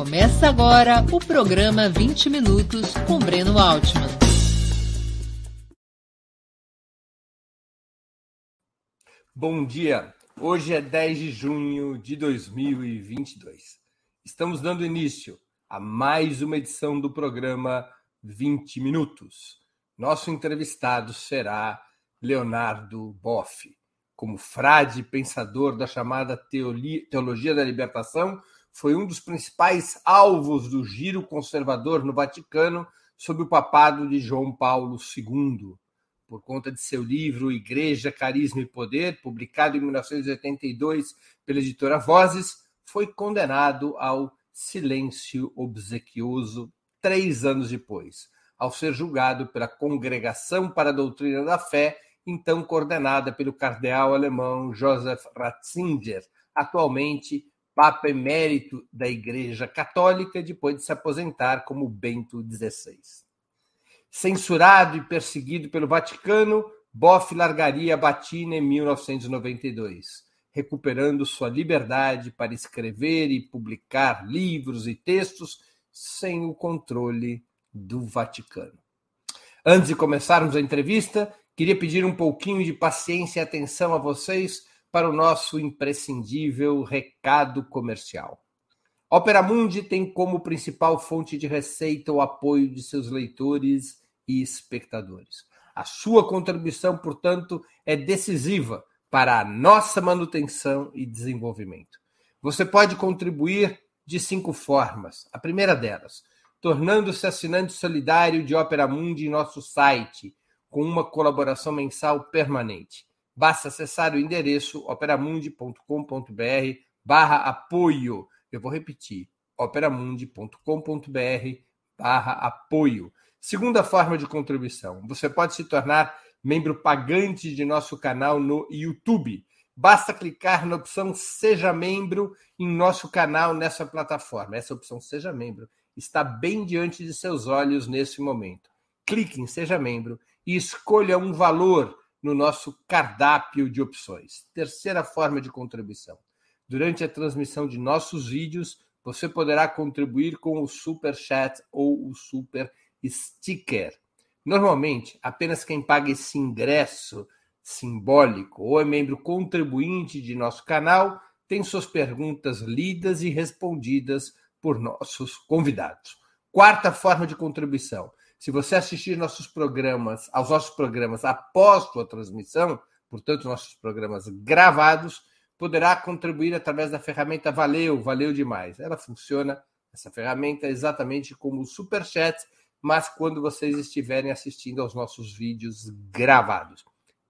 Começa agora o programa 20 Minutos com Breno Altman. Bom dia! Hoje é 10 de junho de 2022. Estamos dando início a mais uma edição do programa 20 Minutos. Nosso entrevistado será Leonardo Boff. Como frade pensador da chamada Teologia da Libertação, foi um dos principais alvos do giro conservador no Vaticano sob o papado de João Paulo II. Por conta de seu livro Igreja, Carisma e Poder, publicado em 1982 pela editora Vozes, foi condenado ao silêncio obsequioso três anos depois, ao ser julgado pela Congregação para a Doutrina da Fé, então coordenada pelo cardeal alemão Joseph Ratzinger, atualmente Papa Emérito da Igreja Católica, depois de se aposentar como Bento XVI. Censurado e perseguido pelo Vaticano, Boff largaria a batina em 1992, recuperando sua liberdade para escrever e publicar livros e textos sem o controle do Vaticano. Antes de começarmos a entrevista, queria pedir um pouquinho de paciência e atenção a vocês para o nosso imprescindível recado comercial. Opera Mundi tem como principal fonte de receita o apoio de seus leitores e espectadores. A sua contribuição, portanto, é decisiva para a nossa manutenção e desenvolvimento. Você pode contribuir de cinco formas. A primeira delas, tornando-se assinante solidário de Opera Mundi em nosso site, com uma colaboração mensal permanente. Basta acessar o endereço operamundi.com.br barra apoio. Eu vou repetir, operamundi.com.br barra apoio. Segunda forma de contribuição, você pode se tornar membro pagante de nosso canal no YouTube. Basta clicar na opção Seja Membro em nosso canal nessa plataforma. Essa opção Seja Membro está bem diante de seus olhos nesse momento. Clique em Seja Membro e escolha um valor no nosso cardápio de opções. Terceira forma de contribuição. Durante a transmissão de nossos vídeos, você poderá contribuir com o Super Chat ou o Super Sticker. Normalmente, apenas quem paga esse ingresso simbólico ou é membro contribuinte de nosso canal tem suas perguntas lidas e respondidas por nossos convidados. Quarta forma de contribuição. Se você assistir nossos programas, aos nossos programas após sua transmissão, portanto, nossos programas gravados, poderá contribuir através da ferramenta Valeu, valeu demais. Ela funciona, essa ferramenta, exatamente como o Superchat, mas quando vocês estiverem assistindo aos nossos vídeos gravados.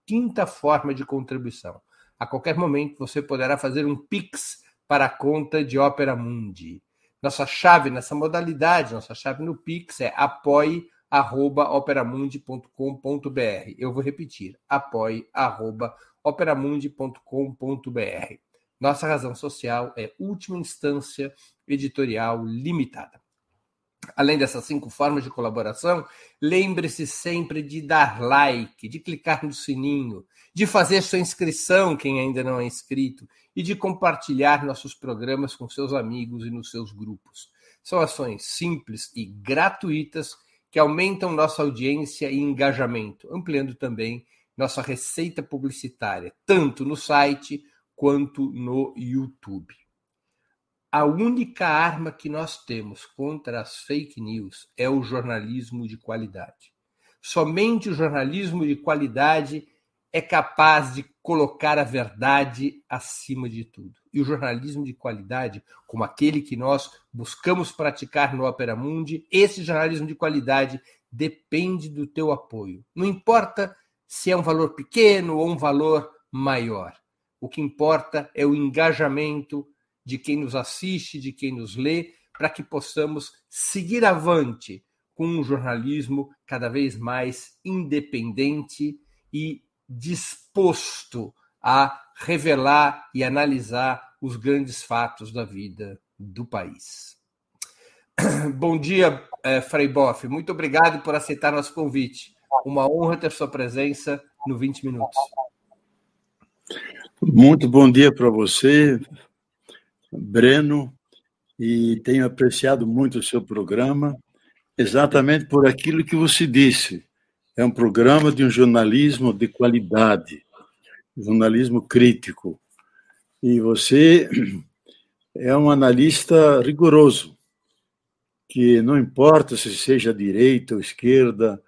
Quinta forma de contribuição. A qualquer momento você poderá fazer um Pix para a conta de Opera Mundi. Nossa chave nessa modalidade, nossa chave no Pix é apoie arroba operamundi.com.br. Eu vou repetir, apoie arroba. Nossa razão social é última instância editorial limitada. Além dessas cinco formas de colaboração, lembre-se sempre de dar like, de clicar no sininho, de fazer sua inscrição, quem ainda não é inscrito, e de compartilhar nossos programas com seus amigos e nos seus grupos. São ações simples e gratuitas que aumentam nossa audiência e engajamento, ampliando também nossa receita publicitária, tanto no site quanto no YouTube. A única arma que nós temos contra as fake news é o jornalismo de qualidade. Somente o jornalismo de qualidade é capaz de colocar a verdade acima de tudo. E o jornalismo de qualidade, como aquele que nós buscamos praticar no Opera Mundi, esse jornalismo de qualidade depende do teu apoio. Não importa se é um valor pequeno ou um valor maior. O que importa é o engajamento de quem nos assiste, de quem nos lê, para que possamos seguir avante com um jornalismo cada vez mais independente e disposto a revelar e analisar os grandes fatos da vida do país. Bom dia, eh, Frei Boff. Muito obrigado por aceitar nosso convite. Uma honra ter sua presença no 20 Minutos. Muito bom dia para você, Breno, e tenho apreciado muito o seu programa, exatamente por aquilo que você disse. É um programa de um jornalismo de qualidade, jornalismo crítico. E você é um analista rigoroso, que não importa se seja direita ou esquerda,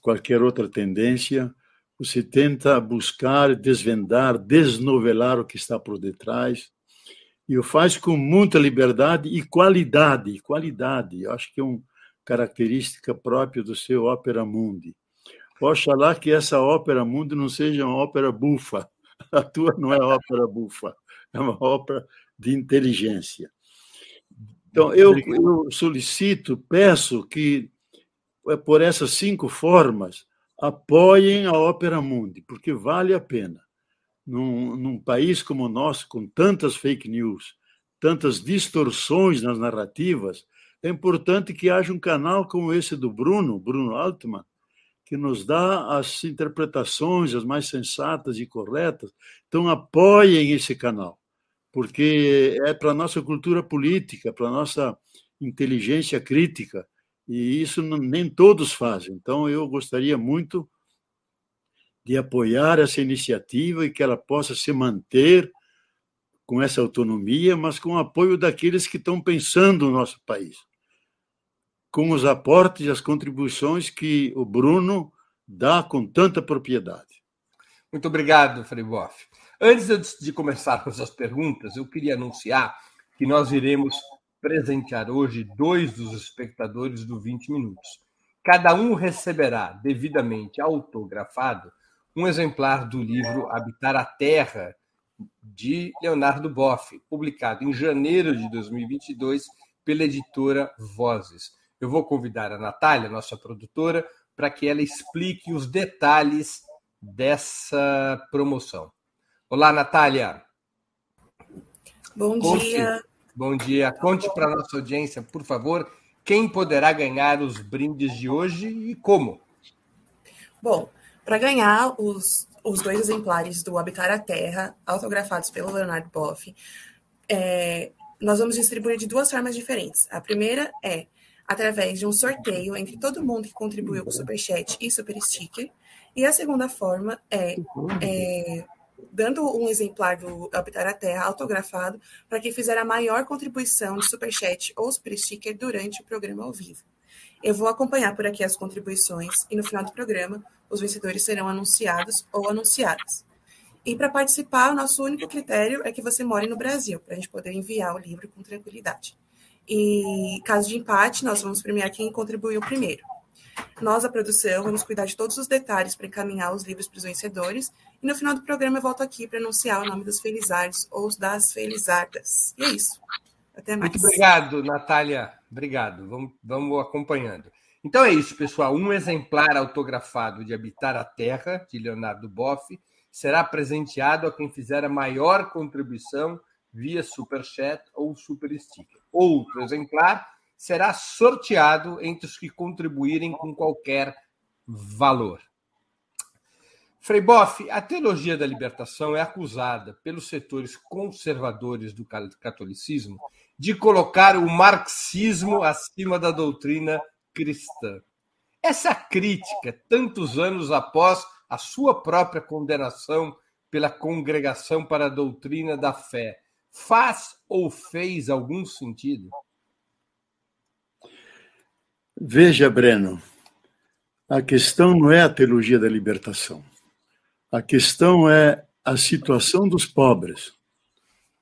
qualquer outra tendência, você tenta buscar, desvendar, desnovelar o que está por detrás, e o faz com muita liberdade e qualidade, qualidade. Eu acho que é uma característica própria do seu ópera mundi. Oxalá que essa ópera mundi não seja uma ópera bufa. A tua não é ópera bufa, é uma ópera de inteligência. Então, eu, eu solicito, peço que, é, por essas cinco formas, apoiem a Ópera Mundi, porque vale a pena. Num, num, país como o nosso, com tantas fake news, tantas distorções nas narrativas, é importante que haja um canal como esse do Bruno, Bruno Altman, que nos dá as interpretações as mais sensatas e corretas. Então, apoiem esse canal porque é para a nossa cultura política, para a nossa inteligência crítica, e isso nem todos fazem. Então, eu gostaria muito de apoiar essa iniciativa e que ela possa se manter com essa autonomia, mas com o apoio daqueles que estão pensando no nosso país, com os aportes e as contribuições que o Bruno dá com tanta propriedade. Muito obrigado, Frei Boff. Antes de começarmos as perguntas, eu queria anunciar que nós iremos presentear hoje dois dos espectadores do 20 Minutos. Cada um receberá, devidamente autografado, um exemplar do livro Habitar a Terra, de Leonardo Boff, publicado em janeiro de 2022 pela editora Vozes. Eu vou convidar a Natália, nossa produtora, para que ela explique os detalhes dessa promoção. Olá, Natália. Bom Conte, dia. Bom dia. Conte para a nossa audiência, por favor, quem poderá ganhar os brindes de hoje e como. Bom, para ganhar os, os dois exemplares do Habitar a Terra, autografados pelo Leonardo Boff, é, nós vamos distribuir de duas formas diferentes. A primeira é através de um sorteio entre todo mundo que contribuiu com Superchat e Super Sticker. E a segunda forma é, é dando um exemplar do Habitar a Terra autografado para quem fizer a maior contribuição de Superchat ou Super Sticker durante o programa ao vivo. Eu vou acompanhar por aqui as contribuições e no final do programa os vencedores serão anunciados ou anunciadas. E para participar, o nosso único critério é que você more no Brasil, para a gente poder enviar o livro com tranquilidade. E caso de empate, nós vamos premiar quem contribuiu primeiro. Nós, a produção, vamos cuidar de todos os detalhes para encaminhar os livros para os vencedores. E no final do programa eu volto aqui para anunciar o nome dos felizardos ou das felizardas. E é isso. Até mais. Muito obrigado, Natália. Obrigado. Vamos, vamos acompanhando. Então é isso, pessoal. Um exemplar autografado de Habitar a Terra, de Leonardo Boff, será presenteado a quem fizer a maior contribuição via Superchat ou Super Sticker. Outro exemplar será sorteado entre os que contribuírem com qualquer valor. Frei Boff, a teologia da libertação é acusada pelos setores conservadores do catolicismo de colocar o marxismo acima da doutrina cristã. Essa crítica, tantos anos após a sua própria condenação pela Congregação para a Doutrina da Fé, faz ou fez algum sentido? Veja, Breno, a questão não é a teologia da libertação. A questão é a situação dos pobres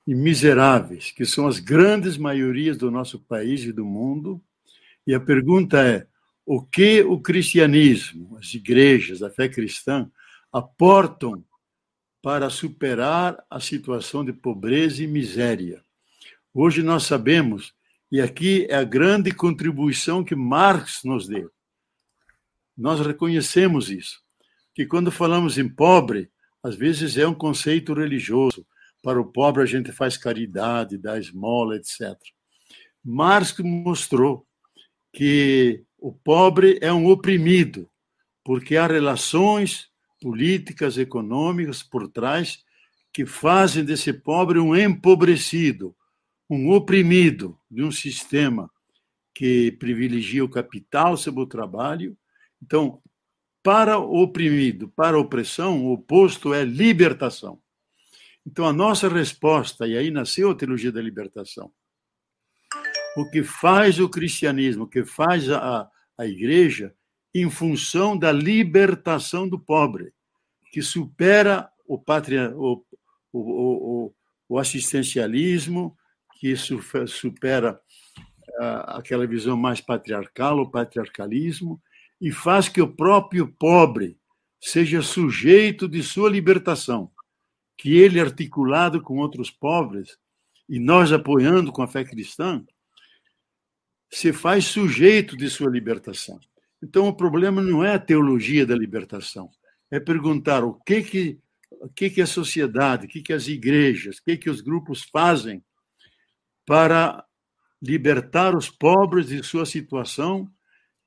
e miseráveis, que são as grandes maiorias do nosso país e do mundo. E a pergunta é: o que o cristianismo, as igrejas, a fé cristã, aportam para superar a situação de pobreza e miséria? Hoje nós sabemos e aqui é a grande contribuição que Marx nos deu. Nós reconhecemos isso, que quando falamos em pobre, às vezes é um conceito religioso. Para o pobre a gente faz caridade, dá esmola, etc. Marx mostrou que o pobre é um oprimido, porque há relações políticas, econômicas por trás que fazem desse pobre um empobrecido, um oprimido de um sistema que privilegia o capital sobre o trabalho. Então, para o oprimido, para a opressão, o oposto é libertação. Então, a nossa resposta, e aí nasceu a teologia da libertação, o que faz o cristianismo, o que faz a, a igreja, em função da libertação do pobre, que supera o, patria, o, o, o, assistencialismo, que supera aquela visão mais patriarcal, o patriarcalismo, e faz que o próprio pobre seja sujeito de sua libertação, que ele, articulado com outros pobres, e nós apoiando com a fé cristã, se faz sujeito de sua libertação. Então, o problema não é a teologia da libertação, é perguntar o que que o que que a sociedade, o que que as igrejas, o que que os grupos fazem para libertar os pobres de sua situação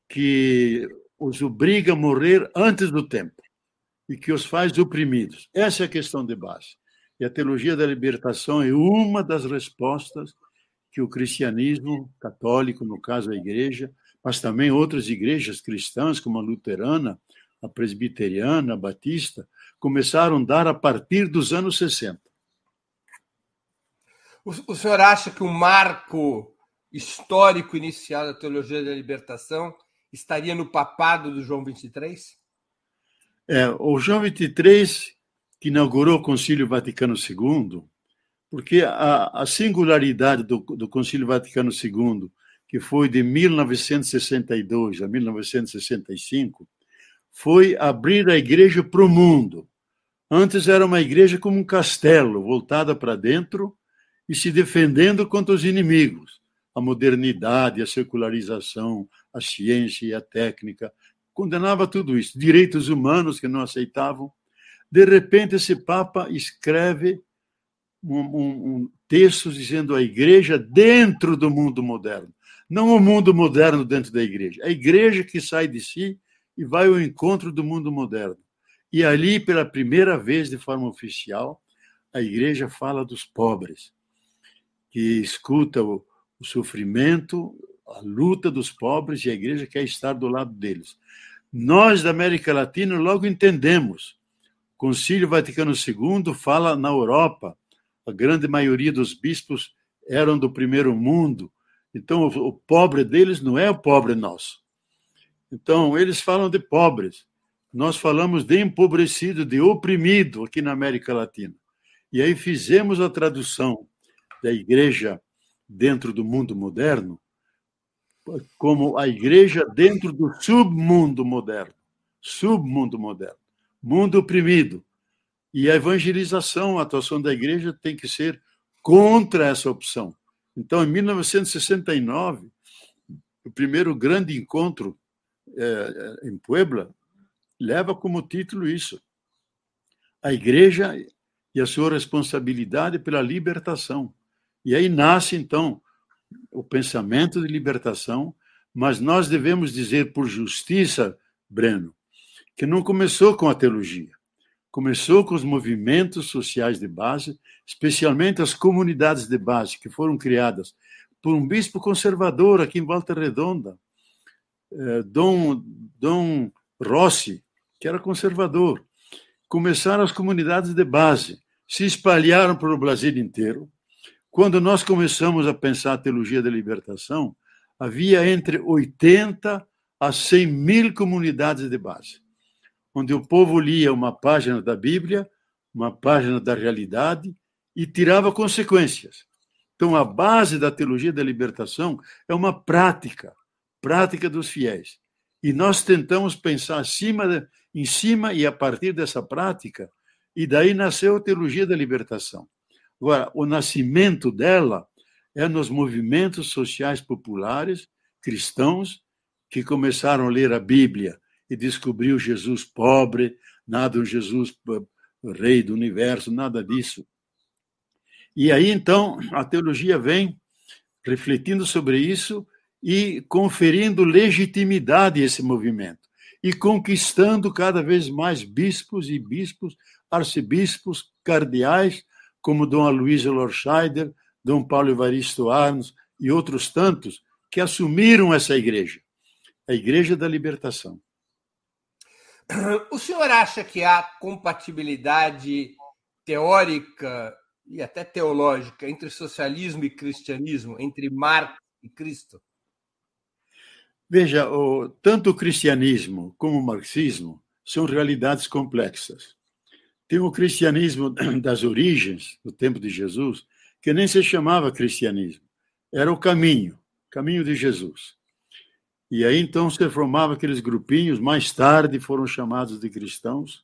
que os obriga a morrer antes do tempo e que os faz oprimidos. Essa é a questão de base. E a teologia da libertação é uma das respostas que o cristianismo católico, no caso a igreja, mas também outras igrejas cristãs, como a luterana, a presbiteriana, a batista, começaram a dar a partir dos anos 60. O, senhor acha que o marco histórico inicial da teologia da libertação estaria no papado do João 23? É, o João 23, que inaugurou o Concílio Vaticano II, porque a, a singularidade do, do Concílio Vaticano II, que foi de 1962 a 1965, foi abrir a igreja para o mundo. Antes era uma igreja como um castelo, voltada para dentro e se defendendo contra os inimigos. A modernidade, a secularização, a ciência e a técnica. Condenava tudo isso. Direitos humanos que não aceitavam. De repente, esse Papa escreve um, um, um texto dizendo a igreja dentro do mundo moderno. Não o mundo moderno dentro da igreja. A igreja que sai de si e vai ao encontro do mundo moderno. E ali, pela primeira vez, de forma oficial, a igreja fala dos pobres, que escuta o, o sofrimento, a luta dos pobres e a igreja quer estar do lado deles. Nós da América Latina logo entendemos. O Concílio Vaticano II fala na Europa, a grande maioria dos bispos eram do primeiro mundo, então o, pobre deles não é o pobre nosso. Então eles falam de pobres. Nós falamos de empobrecido, de oprimido aqui na América Latina. E aí fizemos a tradução da igreja dentro do mundo moderno como a igreja dentro do submundo moderno. Submundo moderno. Mundo oprimido. E a evangelização, a atuação da igreja tem que ser contra essa opção. Então, em 1969, o primeiro grande encontro é, em Puebla leva como título isso: a igreja e a sua responsabilidade pela libertação. E aí nasce, então, o pensamento de libertação, mas nós devemos dizer por justiça, Breno, que não começou com a teologia. Começou com os movimentos sociais de base, especialmente as comunidades de base, que foram criadas por um bispo conservador aqui em Volta Redonda, eh, Dom, Dom Rossi, que era conservador. Começaram as comunidades de base, se espalharam pelo Brasil inteiro, quando nós começamos a pensar a teologia da libertação, havia entre 80 a 100 mil comunidades de base, onde o povo lia uma página da Bíblia, uma página da realidade e tirava consequências. Então, a base da teologia da libertação é uma prática, prática dos fiéis. E nós tentamos pensar acima, em cima e a partir dessa prática, e daí nasceu a teologia da libertação. Agora, o nascimento dela é nos movimentos sociais populares cristãos que começaram a ler a Bíblia e descobriu Jesus pobre, nada um Jesus rei do universo, nada disso. E aí então a teologia vem refletindo sobre isso e conferindo legitimidade a esse movimento e conquistando cada vez mais bispos e bispos, arcebispos, cardeais como Dom Aloysio Lorscheider, Dom Paulo Evaristo Arnos e outros tantos que assumiram essa igreja, a Igreja da Libertação. O senhor acha que há compatibilidade teórica e até teológica entre socialismo e cristianismo, entre Marx e Cristo? Veja, o, tanto o cristianismo como o marxismo são realidades complexas. Tem o cristianismo das origens, do tempo de Jesus, que nem se chamava cristianismo, era o caminho, caminho de Jesus. E aí então se formavam aqueles grupinhos, mais tarde foram chamados de cristãos.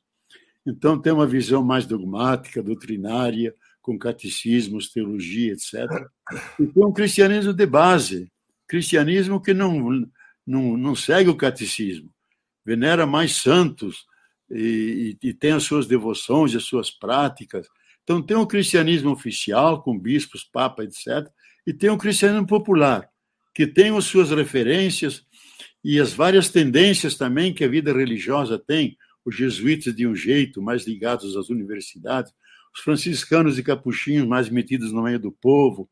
Então tem uma visão mais dogmática, doutrinária, com catecismos, teologia, etc. E tem um cristianismo de base, cristianismo que não, não, não segue o catecismo, venera mais santos e, e, e tem as suas devoções, as suas práticas. Então tem um cristianismo oficial, com bispos, papa, etc. E tem um cristianismo popular, que tem as suas referências e as várias tendências também que a vida religiosa tem, os jesuítas de um jeito, mais ligados às universidades, os franciscanos e capuchinhos mais metidos no meio do povo,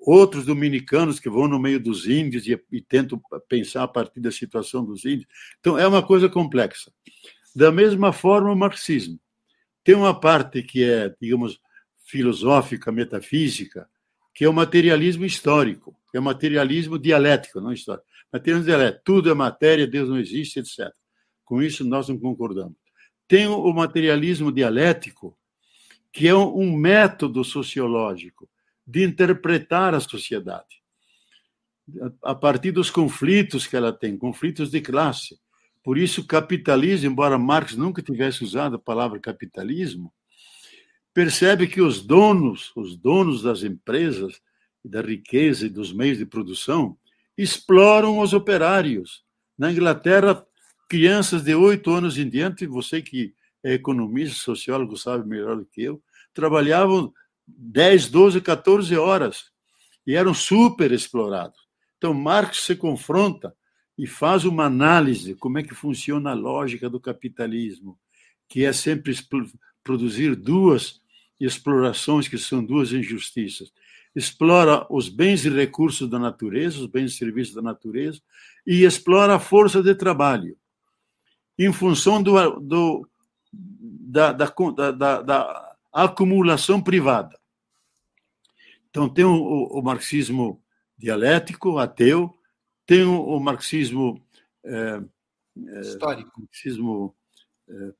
outros dominicanos que vão no meio dos índios e, e tentam pensar a partir da situação dos índios. Então, é uma coisa complexa. Da mesma forma, o marxismo. Tem uma parte que é, digamos, filosófica, metafísica, que é o materialismo histórico, é o materialismo dialético, não histórico. Materialismo dialético, tudo é matéria, Deus não existe, etc. Com isso, nós não concordamos. Tem o materialismo dialético, que é um método sociológico de interpretar a sociedade a partir dos conflitos que ela tem, conflitos de classe. Por isso, capitalismo, embora Marx nunca tivesse usado a palavra capitalismo, percebe que os donos, os donos das empresas, da riqueza e dos meios de produção, exploram os operários. Na Inglaterra, crianças de oito anos em diante, você que é economista, sociólogo, sabe melhor do que eu, trabalhavam 10, 12, 14 horas e eram super explorados. Então, Marx se confronta e faz uma análise como é que funciona a lógica do capitalismo, que é sempre produzir duas explorações que são duas injustiças. Explora os bens e recursos da natureza, os bens e serviços da natureza, e explora a força de trabalho em função do, do da, da, da, da, acumulação privada. Então, tem o, o, marxismo dialético, ateu, tem o, o marxismo. É, é, Histórico. Marxismo, é,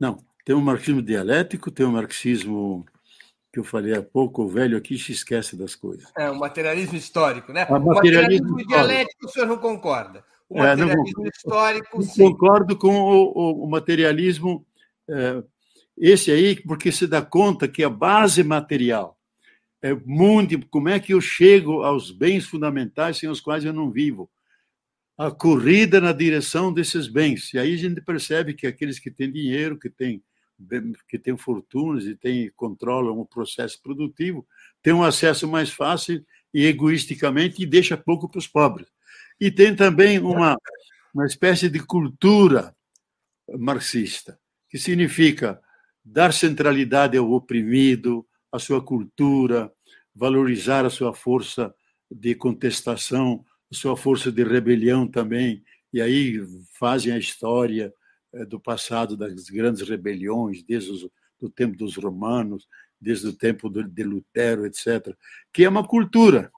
não, tem o marxismo dialético, tem o marxismo que eu falei há pouco, o velho aqui se esquece das coisas. É, o materialismo histórico, né? O materialismo, o materialismo dialético o senhor não concorda. O materialismo é, não, histórico, sim. Concordo com o, o materialismo, é, esse aí, porque se dá conta que a base material é muito. Como é que eu chego aos bens fundamentais sem os quais eu não vivo? A corrida na direção desses bens. E aí a gente percebe que aqueles que têm dinheiro, que têm que têm fortunas e têm, controlam o processo produtivo, têm um acesso mais fácil e egoisticamente e deixa pouco para os pobres. E tem também uma, uma espécie de cultura marxista, que significa dar centralidade ao oprimido, à sua cultura, valorizar a sua força de contestação, a sua força de rebelião também, e aí fazem a história do passado das grandes rebeliões, desde o do tempo dos romanos, desde o tempo de Lutero, etc., que é uma cultura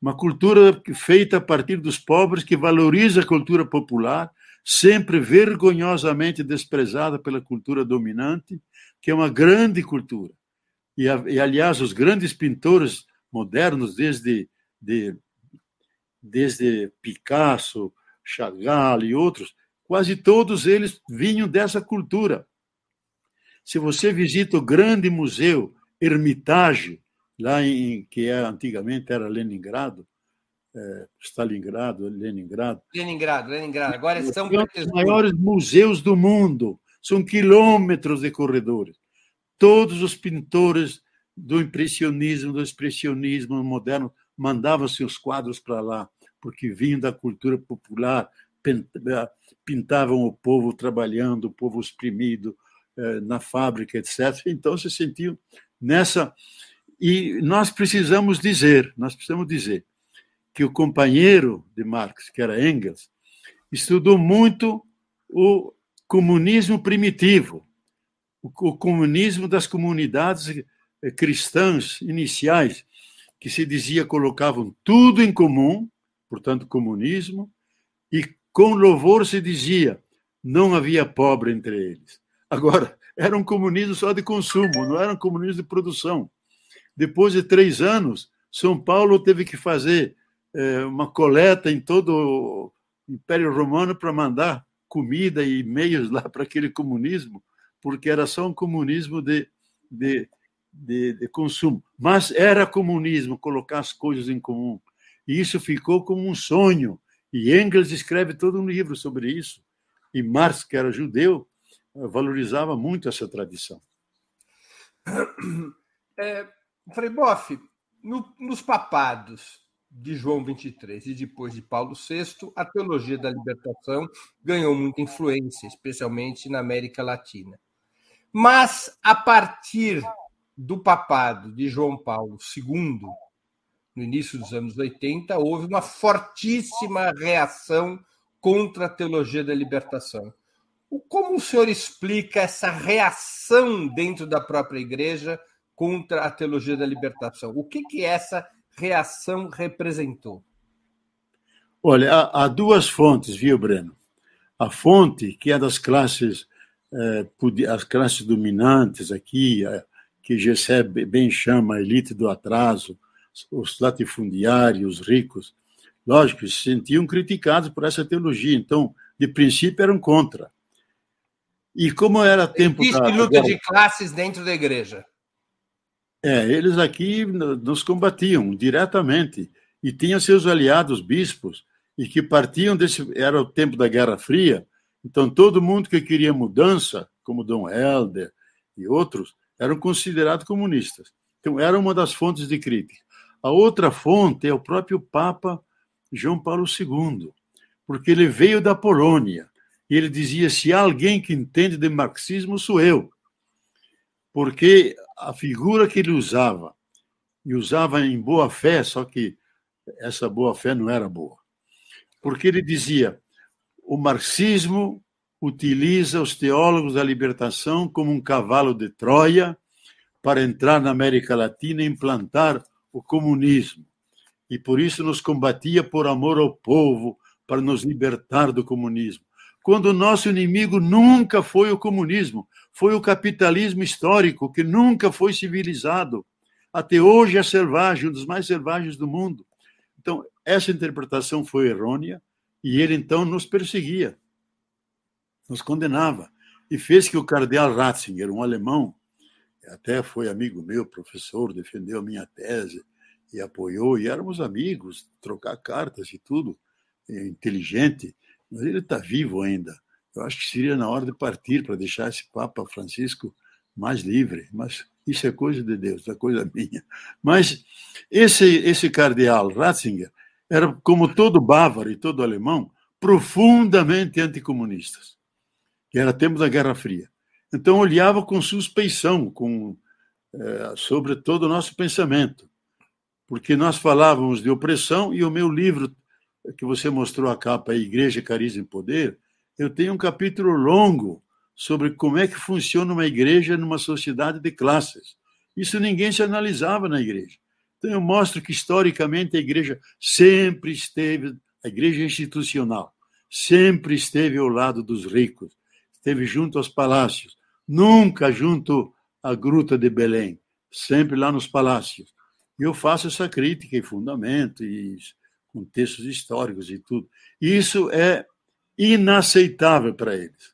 uma cultura feita a partir dos pobres, que valoriza a cultura popular, sempre vergonhosamente desprezada pela cultura dominante, que é uma grande cultura. E, e aliás, os grandes pintores modernos, desde, de, desde Picasso, Chagall e outros, quase todos eles vinham dessa cultura. Se você visita o grande museu Hermitage, lá em que é, antigamente era Leningrado, é, Stalingrado, Leningrado. Leningrado, Leningrado. Agora são os maiores museus do mundo. São quilômetros de corredores. Todos os pintores do impressionismo, do expressionismo moderno mandavam seus quadros para lá, porque vinham da cultura popular, pintavam o povo trabalhando, o povo exprimido eh, na fábrica, etc. Então se sentiam nessa. E nós precisamos dizer, nós precisamos dizer que o companheiro de Marx, que era Engels, estudou muito o comunismo primitivo, o comunismo das comunidades cristãs iniciais, que se dizia colocavam tudo em comum, portanto, comunismo, e com louvor se dizia não havia pobre entre eles. Agora, era um comunismo só de consumo, não era um comunismo de produção. Depois de três anos, São Paulo teve que fazer é, uma coleta em todo o Império Romano para mandar comida e meios lá para aquele comunismo, porque era só um comunismo de, de de, de, consumo. Mas era comunismo colocar as coisas em comum. E isso ficou como um sonho. E Engels escreve todo um livro sobre isso. E Marx, que era judeu, valorizava muito essa tradição. É, Frei Boff, no, nos papados de João 23 e depois de Paulo VI, a teologia da libertação ganhou muita influência, especialmente na América Latina. Mas, a partir do papado de João Paulo II, no início dos anos 80, houve uma fortíssima reação contra a teologia da libertação. Como o senhor explica essa reação dentro da própria igreja contra a teologia da libertação? O que, que essa reação representou? Olha, há, duas fontes, viu, Breno? A fonte, que é das classes, eh, as classes dominantes aqui, que Gessé bem chama a elite do atraso, os latifundiários, os ricos, lógico, se sentiam criticados por essa teologia, então, de princípio, eram contra. E como era tempo Existe da... luta de classes dentro da igreja. É, eles aqui nos combatiam diretamente e tinham seus aliados bispos e que partiam desse era o tempo da Guerra Fria, então todo mundo que queria mudança, como Dom Helder e outros, eram considerados comunistas. Então, era uma das fontes de crítica. A outra fonte é o próprio Papa João Paulo II, porque ele veio da Polônia e ele dizia: se há alguém que entende de marxismo, sou eu. Porque a figura que ele usava, e usava em boa fé, só que essa boa fé não era boa. Porque ele dizia: o marxismo utiliza os teólogos da libertação como um cavalo de Troia para entrar na América Latina e implantar o comunismo. E por isso nos combatia por amor ao povo, para nos libertar do comunismo. Quando o nosso inimigo nunca foi o comunismo, foi o capitalismo histórico, que nunca foi civilizado. Até hoje é selvagem, um dos mais selvagens do mundo. Então, essa interpretação foi errônea e ele então nos perseguia nos condenava. E fez que o cardeal Ratzinger, um alemão, até foi amigo meu, professor, defendeu a minha tese e apoiou, e éramos amigos, trocar cartas e tudo, inteligente, mas ele está vivo ainda. Eu acho que seria na hora de partir para deixar esse Papa Francisco mais livre, mas isso é coisa de Deus, é coisa minha. Mas esse, esse cardeal Ratzinger era, como todo bávaro e todo alemão, profundamente anticomunistas que era tempo da Guerra Fria. Então olhava com suspeição com é, sobre todo o nosso pensamento, porque nós falávamos de opressão e o meu livro que você mostrou a capa, Igreja, Carisma e Poder, eu tenho um capítulo longo sobre como é que funciona uma igreja numa sociedade de classes. Isso ninguém se analisava na igreja. Então eu mostro que historicamente a igreja sempre esteve, a igreja institucional, sempre esteve ao lado dos ricos, esteve junto aos palácios, nunca junto à gruta de Belém, sempre lá nos palácios. E eu faço essa crítica e fundamento, e com textos históricos e tudo. Isso é inaceitável para eles.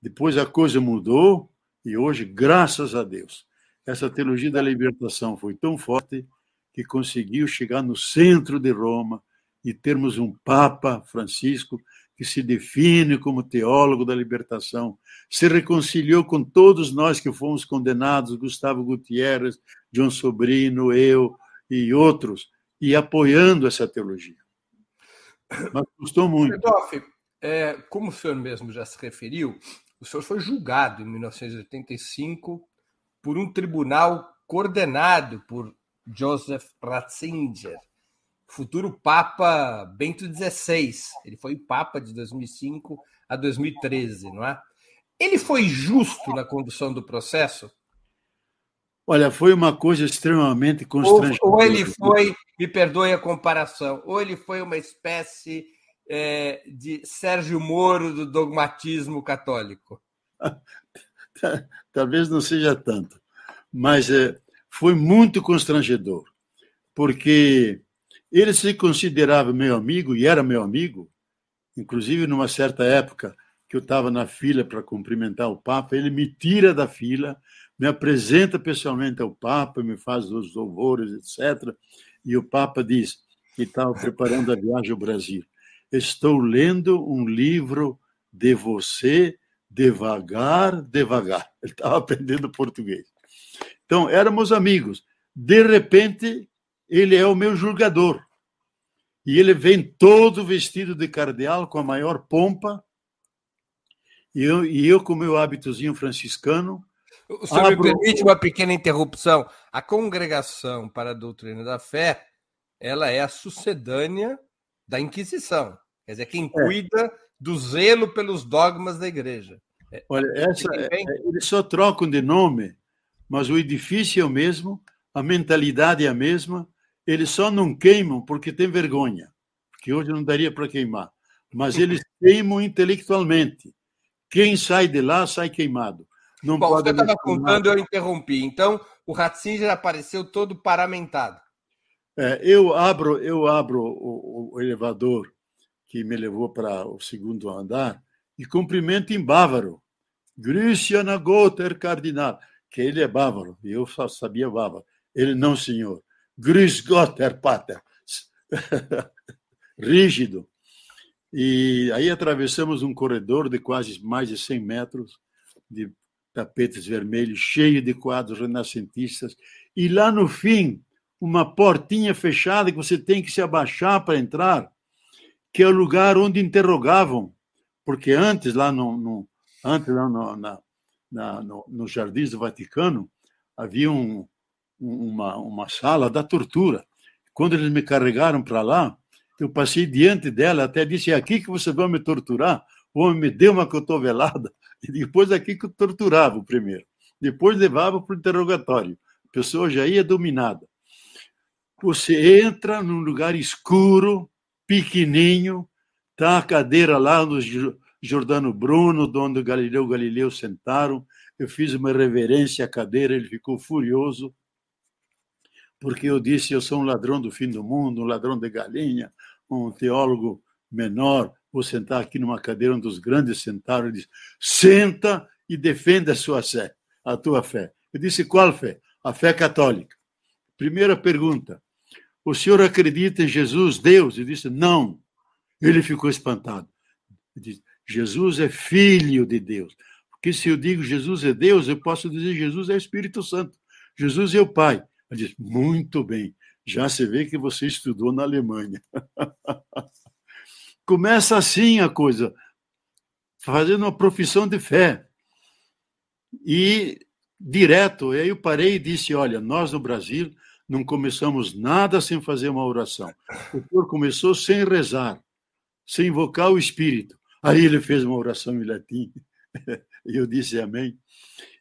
Depois a coisa mudou e hoje, graças a Deus, essa teologia da libertação foi tão forte que conseguiu chegar no centro de Roma e termos um Papa Francisco que se define como teólogo da libertação, se reconciliou com todos nós que fomos condenados, Gustavo Gutierrez, John Sobrino, eu e outros, e apoiando essa teologia. Mas custou muito. Redoff, é, como o senhor mesmo já se referiu, o senhor foi julgado em 1985 por um tribunal coordenado por Joseph Ratzinger, futuro Papa Bento XVI. Ele foi Papa de 2005 a 2013, não é? Ele foi justo na condução do processo? Olha, foi uma coisa extremamente constrangedora. Ou, ou ele foi, me perdoe a comparação, ou ele foi uma espécie é, de Sérgio Moro do dogmatismo católico? Talvez não seja tanto, mas é, foi muito constrangedor, porque ele se considerava meu amigo e era meu amigo, inclusive numa certa época que eu estava na fila para cumprimentar o Papa, ele me tira da fila, me apresenta pessoalmente ao Papa, me faz os louvores, etc. E o Papa diz que estava preparando a viagem ao Brasil. Estou lendo um livro de você devagar, devagar. Ele estava aprendendo português. Então, éramos amigos. De repente, ele é o meu julgador. E ele vem todo vestido de cardeal, com a maior pompa, e eu, e eu com o meu hábitozinho franciscano. O senhor abro... me permite uma pequena interrupção. A congregação para a doutrina da fé, ela é a sucedânea da Inquisição. Quer dizer, quem é. cuida do zelo pelos dogmas da igreja. É, Olha, essa, é, eles só trocam de nome, mas o edifício é o mesmo, a mentalidade é a mesma, eles só não queimam porque tem vergonha, porque hoje não daria para queimar, mas eles queimam intelectualmente. Quem sai de lá sai queimado. Não Bom, pode você estava contando, eu interrompi. Então, o Ratzinger apareceu todo paramentado. É, eu abro, eu abro o, o, elevador que me levou para o segundo andar e cumprimento em bávaro. Grüße Gotter Cardinal, que ele é bávaro, eu só sabia bávaro. Ele, não, senhor. Grüß Gott, Herr Pater. Rígido. E aí atravessamos um corredor de quase mais de 100 metros, de tapetes vermelhos, cheio de quadros renascentistas, e lá no fim, uma portinha fechada que você tem que se abaixar para entrar, que é o lugar onde interrogavam, porque antes, lá no, no antes lá no, na, na, no, no Jardins do Vaticano, havia um, uma, uma sala da tortura. Quando eles me carregaram para lá, eu passei diante dela, até disse: é aqui que você vai me torturar? O homem me deu uma cotovelada, e depois aqui que eu torturava primeiro. Depois levava para o interrogatório. A pessoa já ia dominada. Você entra num lugar escuro, pequenininho, tá a cadeira lá no Jordano Bruno, onde Galileu Galileu sentaram. Eu fiz uma reverência à cadeira, ele ficou furioso, porque eu disse: eu sou um ladrão do fim do mundo, um ladrão de galinha, um teólogo menor, vou sentar aqui numa cadeira onde os grandes sentaram. Ele disse: senta e defenda a sua fé, a tua fé. Eu disse: qual fé? A fé católica. Primeira pergunta: o senhor acredita em Jesus, Deus? Eu disse: não. Ele ficou espantado. Ele disse: Jesus é filho de Deus. Porque se eu digo Jesus é Deus, eu posso dizer Jesus é Espírito Santo. Jesus é o Pai. Ele disse: muito bem. Já se vê que você estudou na Alemanha. Começa assim a coisa, fazendo uma profissão de fé. E direto, aí eu parei e disse: Olha, nós no Brasil não começamos nada sem fazer uma oração. O senhor começou sem rezar, sem invocar o Espírito. Aí ele fez uma oração em latim, e eu disse amém.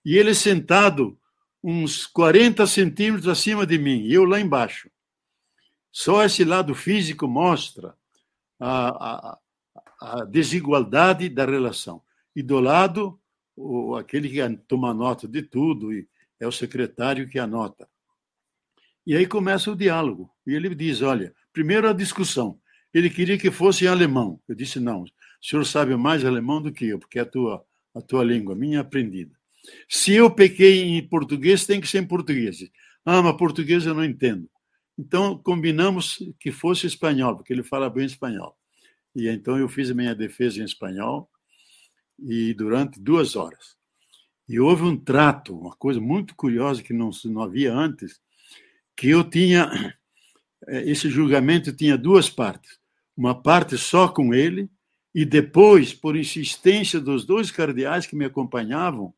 E ele sentado uns 40 centímetros acima de mim, eu lá embaixo. Só esse lado físico mostra a, a, a desigualdade da relação. E do lado, o, aquele que toma nota de tudo, e é o secretário que anota. E aí começa o diálogo. E ele diz: Olha, primeiro a discussão. Ele queria que fosse em alemão. Eu disse: Não, o senhor sabe mais alemão do que eu, porque é a tua, a tua língua, minha aprendida. Se eu pequei em português, tem que ser em português. Ah, mas português eu não entendo. Então, combinamos que fosse espanhol, porque ele fala bem espanhol. E então eu fiz a minha defesa em espanhol e durante duas horas. E houve um trato, uma coisa muito curiosa que não, não havia antes, que eu tinha eh, esse julgamento tinha duas partes. Uma parte só com ele e depois, por insistência dos dois cardeais que me acompanhavam,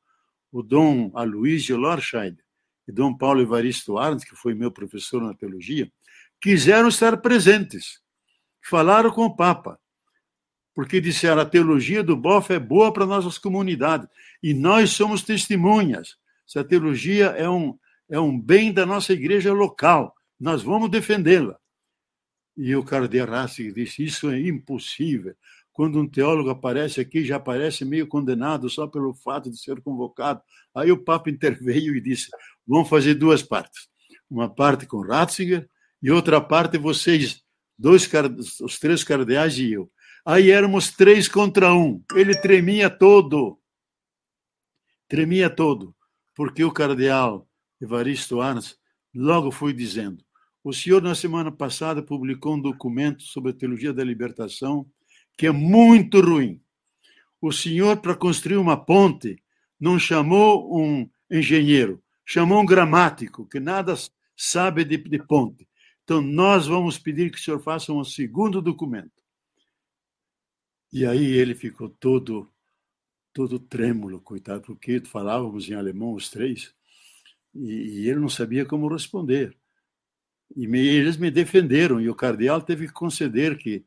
o Dom Aloysio Lorscheid e Dom Paulo Evaristo Arndt, que foi meu professor na teologia, quiseram estar presentes. Falaram com o Papa, porque disseram a teologia do Boff é boa para nossas comunidades e nós somos testemunhas. Essa teologia é um, é um bem da nossa igreja local, nós vamos defendê-la. E o cardeal Ratzinger disse: Isso é impossível. Quando um teólogo aparece aqui, já aparece meio condenado só pelo fato de ser convocado. Aí o Papa interveio e disse: Vamos fazer duas partes. Uma parte com Ratzinger e outra parte vocês, dois, os três cardeais e eu. Aí éramos três contra um. Ele tremia todo. Tremia todo. Porque o cardeal Evaristo Arns logo foi dizendo: o senhor, na semana passada, publicou um documento sobre a teologia da libertação que é muito ruim. O senhor, para construir uma ponte, não chamou um engenheiro, chamou um gramático, que nada sabe de, de ponte. Então, nós vamos pedir que o senhor faça um segundo documento. E aí ele ficou todo todo trêmulo, coitado, porque falávamos em alemão os três, e, e ele não sabia como responder. E me, eles me defenderam, e o cardeal teve que conceder que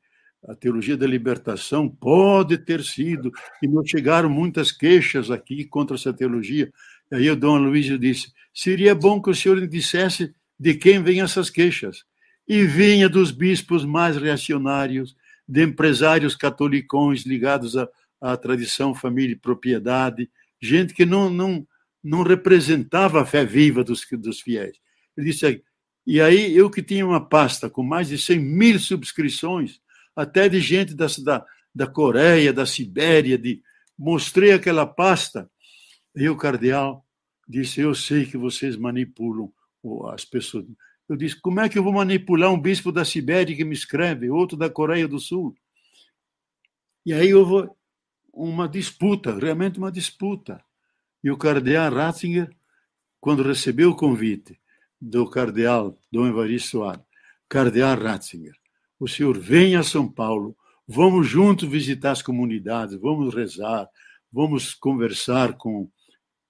a teologia da libertação pode ter sido, e não chegaram muitas queixas aqui contra essa teologia. E aí o Dom Luiz disse: seria bom que o senhor dissesse de quem vêm essas queixas. E vinha dos bispos mais reacionários, de empresários catolicões ligados à, à tradição, família e propriedade, gente que não, não, não representava a fé viva dos, dos fiéis. Ele disse: e aí, eu que tinha uma pasta com mais de 100 mil subscrições, até de gente da, da, Coreia, da Sibéria, de, mostrei aquela pasta, e o cardeal disse: Eu sei que vocês manipulam as pessoas. Eu disse: Como é que eu vou manipular um bispo da Sibéria que me escreve, outro da Coreia do Sul? E aí houve uma disputa, realmente uma disputa. E o cardeal Ratzinger, quando recebeu o convite, do cardeal Dom Evaristo Ar, cardeal Ratzinger, o senhor vem a São Paulo, vamos juntos visitar as comunidades, vamos rezar, vamos conversar com,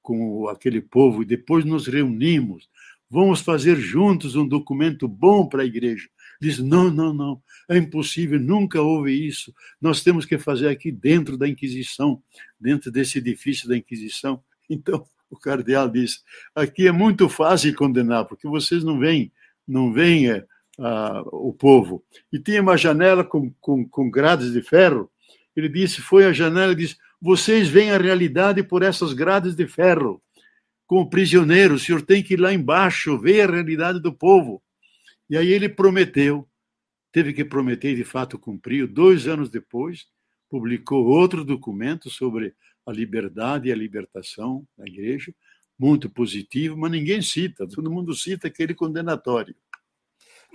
com aquele povo e depois nos reunimos, vamos fazer juntos um documento bom para a igreja. Diz: não, não, não, é impossível, nunca houve isso. Nós temos que fazer aqui dentro da Inquisição, dentro desse edifício da Inquisição. Então, o cardeal disse: aqui é muito fácil condenar, porque vocês não veem, não veem é, o povo. E tinha uma janela com, com, com grades de ferro. Ele disse: foi a janela e disse: vocês veem a realidade por essas grades de ferro. Como prisioneiro, o senhor tem que ir lá embaixo, ver a realidade do povo. E aí ele prometeu, teve que prometer e de fato cumpriu. Dois anos depois, publicou outro documento sobre a liberdade e a libertação da igreja, muito positivo, mas ninguém cita, todo mundo cita aquele condenatório.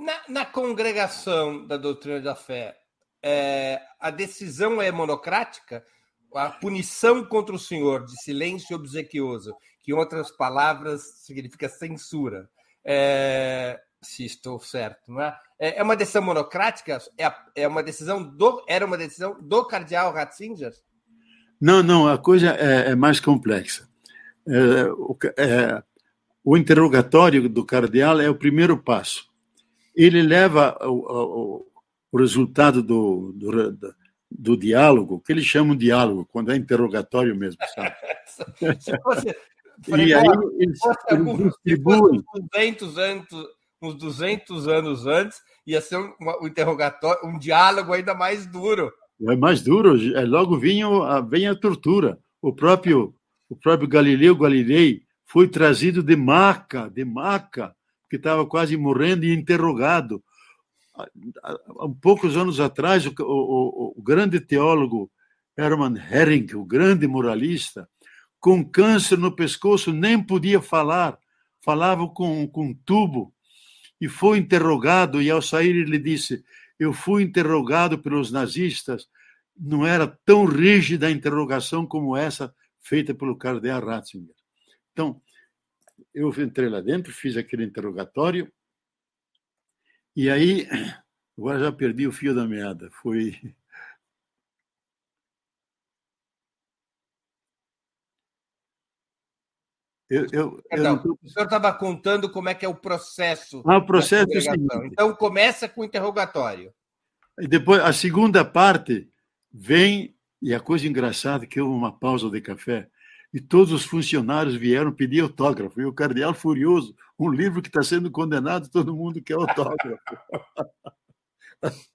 Na, na congregação da doutrina da fé, é, a decisão é monocrática? A punição contra o senhor de silêncio obsequioso, que em outras palavras significa censura, é, se estou certo, não é? É, é uma decisão monocrática? É, é uma decisão do, era uma decisão do cardeal Ratzinger? Não, não, a coisa é, é mais complexa. É, o, é, o, interrogatório do cardeal é o primeiro passo. Ele leva o, o, o resultado do, do, do, diálogo, que eles chamam de diálogo, quando é interrogatório mesmo, sabe? se fosse, e aí eles, eles distribuem. 200 anos, uns 200 anos antes, ia ser um, um interrogatório, um diálogo ainda mais duro é mais duro, é, logo vinha vem a tortura. O próprio, o próprio Galileu Galilei foi trazido de maca, de maca, que estava quase morrendo e interrogado. Há, poucos anos atrás, o, o, o grande teólogo Hermann Hering, o grande moralista, com câncer no pescoço, nem podia falar, falava com, com um tubo, e foi interrogado, e ao sair ele disse: eu fui interrogado pelos nazistas, não era tão rígida a interrogação como essa feita pelo cardeal Ratzinger. Então, eu entrei lá dentro, fiz aquele interrogatório, e aí, agora já perdi o fio da meada. Foi. Eu, eu, Perdão, eu O senhor estava contando como é que é o processo. Ah, o processo é o seguinte. Então começa com o interrogatório. E depois a segunda parte vem e a coisa engraçada é que houve uma pausa de café e todos os funcionários vieram pedir autógrafo. E o cardeal furioso, um livro que está sendo condenado, todo mundo quer autógrafo.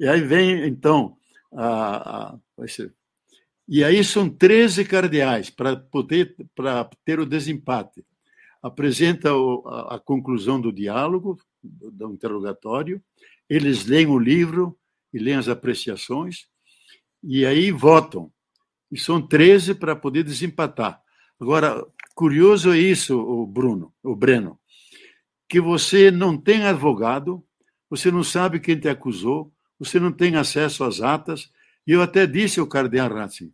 e aí vem, então, a, a, vai ser, e aí são 13 cardeais para poder para ter o desempate. Apresenta o, a, a, conclusão do diálogo, do, do interrogatório, eles leem o livro e leem as apreciações, e aí votam. E são 13 para poder desempatar. Agora, curioso é isso, o Bruno, o Breno, que você não tem advogado, você não sabe quem te acusou, você não tem acesso às atas, e eu até disse ao cardeal Ratzinger,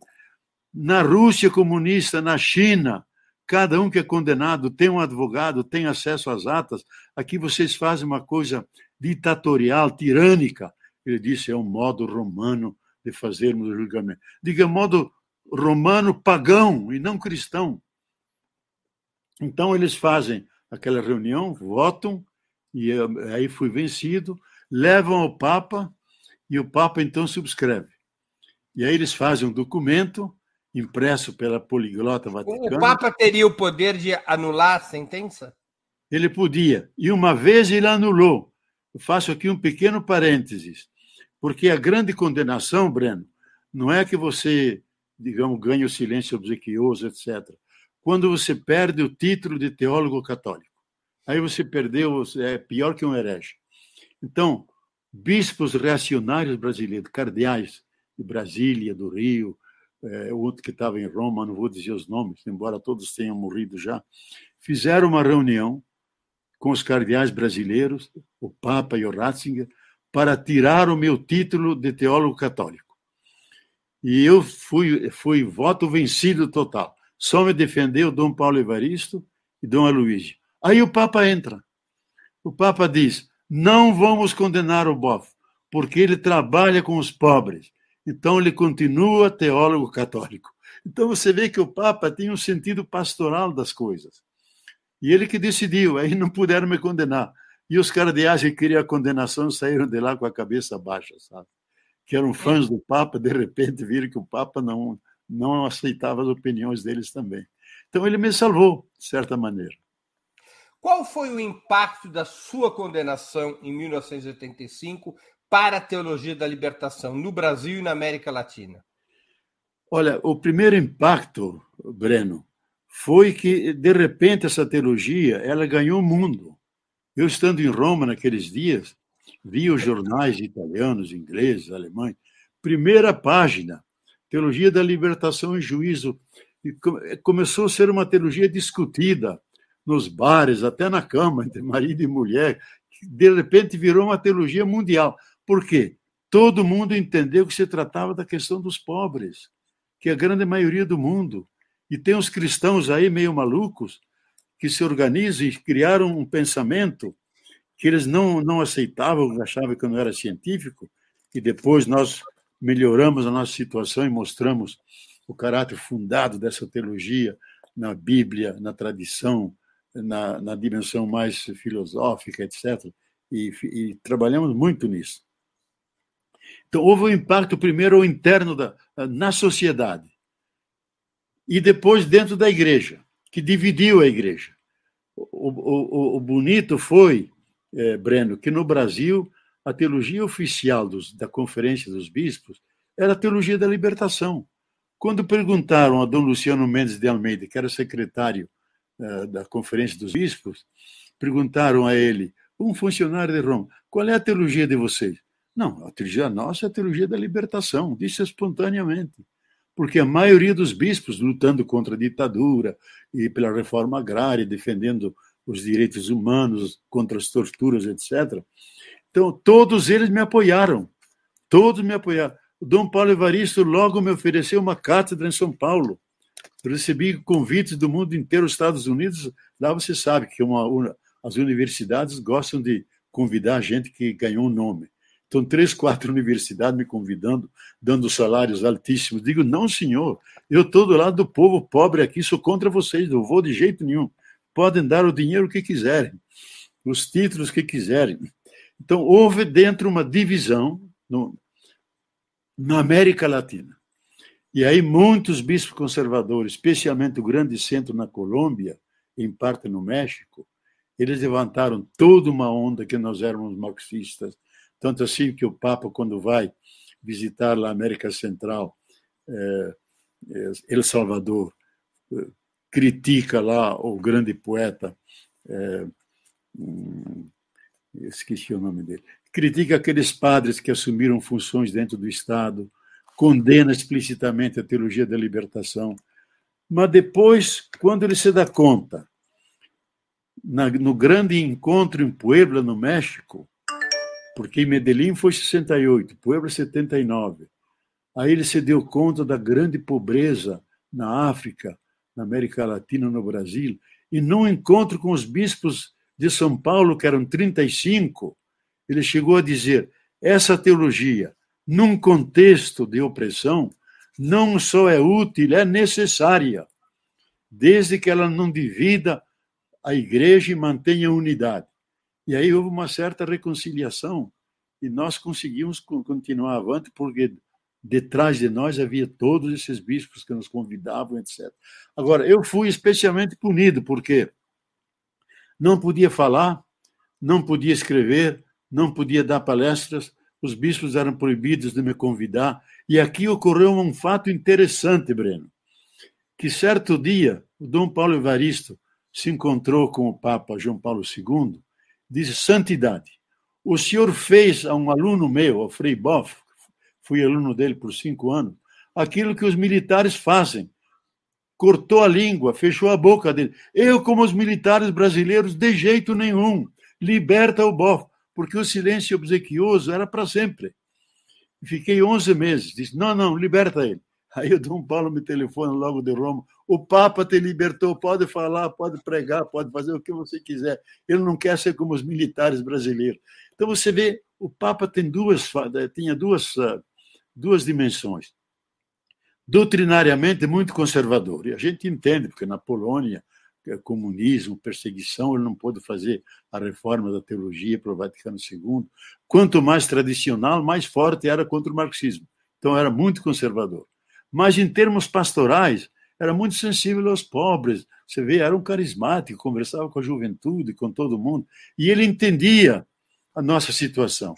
na Rússia comunista, na China, cada um que é condenado tem um advogado, tem acesso às atas. Aqui vocês fazem uma coisa ditatorial, tirânica. Ele disse, é um modo romano de fazermos o julgamento. Diga, modo romano pagão e não cristão. Então eles fazem aquela reunião, votam, e aí fui vencido, levam ao Papa, e o Papa então subscreve. E aí eles fazem um documento impresso pela poliglota vaticana. O Papa teria o poder de anular a sentença? Ele podia. E uma vez ele anulou. Eu faço aqui um pequeno parênteses, porque a grande condenação, Breno, não é que você, digamos, ganhe o silêncio obsequioso, etc. Quando você perde o título de teólogo católico. Aí você perdeu, é pior que um herege. Então, bispos reacionários brasileiros, cardeais de Brasília, do Rio, é, outro que estava em Roma, não vou dizer os nomes, embora todos tenham morrido já, fizeram uma reunião com os cardeais brasileiros, o Papa e o Ratzinger, para tirar o meu título de teólogo católico. E eu fui, fui voto vencido total. Só me defendeu Dom Paulo Evaristo e Dom Aloysio. Aí o Papa entra. O Papa diz: não vamos condenar o Boff, porque ele trabalha com os pobres então ele continua teólogo católico. Então você vê que o Papa tem um sentido pastoral das coisas. E ele que decidiu, aí não puderam me condenar. E os cardeais que queriam a condenação saíram de lá com a cabeça baixa, sabe? Que eram fãs do Papa, de repente viram que o Papa não, não aceitava as opiniões deles também. Então ele me salvou, de certa maneira. Qual foi o impacto da sua condenação em 1985 para a teologia da libertação no Brasil e na América Latina? Olha, o primeiro impacto, Breno, foi que de repente essa teologia ela ganhou o mundo. Eu estando em Roma naqueles dias, vi os jornais italianos, ingleses, alemães, primeira página, teologia da libertação e juízo, e começou a ser uma teologia discutida nos bares, até na cama entre marido e mulher, de repente virou uma teologia mundial. Por quê? Todo mundo entendeu que se tratava da questão dos pobres, que é a grande maioria do mundo. E tem os cristãos aí meio malucos que se organizam e criaram um pensamento que eles não, não aceitavam, achavam que não era científico, e depois nós melhoramos a nossa situação e mostramos o caráter fundado dessa teologia na Bíblia, na tradição, na, na dimensão mais filosófica, etc. E, e trabalhamos muito nisso. Então, houve um impacto primeiro interno da, na sociedade e depois dentro da igreja, que dividiu a igreja. O, o, o bonito foi, é, Breno, que no Brasil a teologia oficial dos, da Conferência dos Bispos era a teologia da libertação. Quando perguntaram a Dom Luciano Mendes de Almeida, que era secretário uh, da Conferência dos Bispos, perguntaram a ele, um funcionário de Roma, qual é a teologia de vocês? Não, a teologia nossa é a teologia da libertação, disse espontaneamente. Porque a maioria dos bispos lutando contra a ditadura e pela reforma agrária, defendendo os direitos humanos, contra as torturas, etc. Então, todos eles me apoiaram. Todos me apoiaram. O Dom Paulo Evaristo logo me ofereceu uma cátedra em São Paulo. recebi convites do mundo inteiro, Estados Unidos. Lá você sabe que uma, uma, as universidades gostam de convidar gente que ganhou um nome. Estão três, quatro universidades me convidando, dando salários altíssimos. Digo, não, senhor, eu estou do lado do povo pobre aqui, sou contra vocês, não vou de jeito nenhum. Podem dar o dinheiro que quiserem, os títulos que quiserem. Então, houve dentro uma divisão no, na América Latina. E aí, muitos bispos conservadores, especialmente o grande centro na Colômbia, em parte no México, eles levantaram toda uma onda que nós éramos marxistas, tanto assim que o Papa, quando vai visitar a América Central, é, El Salvador, critica lá o grande poeta, é, esqueci o nome dele, critica aqueles padres que assumiram funções dentro do Estado, condena explicitamente a teologia da libertação, mas depois, quando ele se dá conta, na, no grande encontro em Puebla, no México, porque Medellín foi 68, Puebla 79, Aí ele se deu conta da grande pobreza na África, na América Latina, no Brasil, e num encontro com os bispos de São Paulo, que eram 35, ele chegou a dizer: essa teologia, num contexto de opressão, não só é útil, é necessária, desde que ela não divida a igreja e mantenha a unidade. E aí houve uma certa reconciliação e nós conseguimos continuar avante, porque detrás de nós havia todos esses bispos que nos convidavam, etc. Agora, eu fui especialmente punido, porque não podia falar, não podia escrever, não podia dar palestras, os bispos eram proibidos de me convidar. E aqui ocorreu um fato interessante, Breno, que certo dia o Dom Paulo Evaristo se encontrou com o Papa João Paulo II, disse: Santidade, o senhor fez a um aluno meu, ao Frei Boff, fui aluno dele por cinco anos, aquilo que os militares fazem. Cortou a língua, fechou a boca dele. Eu, como os militares brasileiros, de jeito nenhum, liberta o bof, porque o silêncio obsequioso era para sempre. Fiquei 11 meses. Disse: não, não, liberta ele. Aí o Dom Paulo me telefona logo de Roma. O Papa te libertou, pode falar, pode pregar, pode fazer o que você quiser. Ele não quer ser como os militares brasileiros. Então você vê, o Papa tem duas, tinha duas ah, duas dimensões. Doutrinariamente, muito conservador. E a gente entende, porque na Polônia, é comunismo, perseguição, ele não pôde fazer a reforma da teologia para o Vaticano II. Quanto mais tradicional, mais forte era contra o marxismo. Então, era muito conservador. Mas, em termos pastorais, era muito sensível aos pobres. Você vê, era um carismático, conversava com a juventude, com todo mundo. E ele entendia a nossa situação.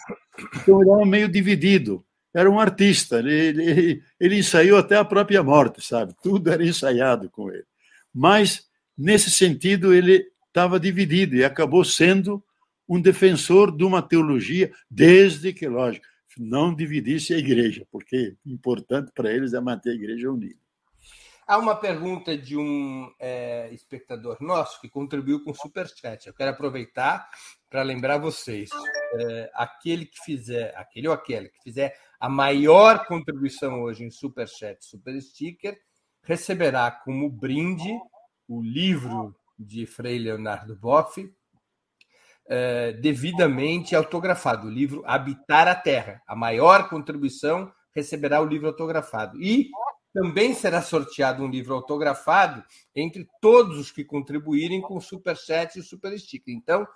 Então, ele era meio dividido era um artista, ele, ele, ele ensaiou até a própria morte, sabe? Tudo era ensaiado com ele. Mas, nesse sentido, ele estava dividido e acabou sendo um defensor de uma teologia, desde que, lógico, não dividisse a igreja, porque importante para eles é manter a igreja unida. Há uma pergunta de um é, espectador nosso que contribuiu com o Superchat. Eu quero aproveitar para lembrar vocês: é, aquele que fizer, aquele ou aquela que fizer a maior contribuição hoje em Superchat, Super Sticker, receberá como brinde o livro de Frei Leonardo Boff, eh, devidamente autografado, o livro Habitar a Terra. A maior contribuição receberá o livro autografado. E também será sorteado um livro autografado entre todos os que contribuírem com o Superchat e o Super Sticker. Então,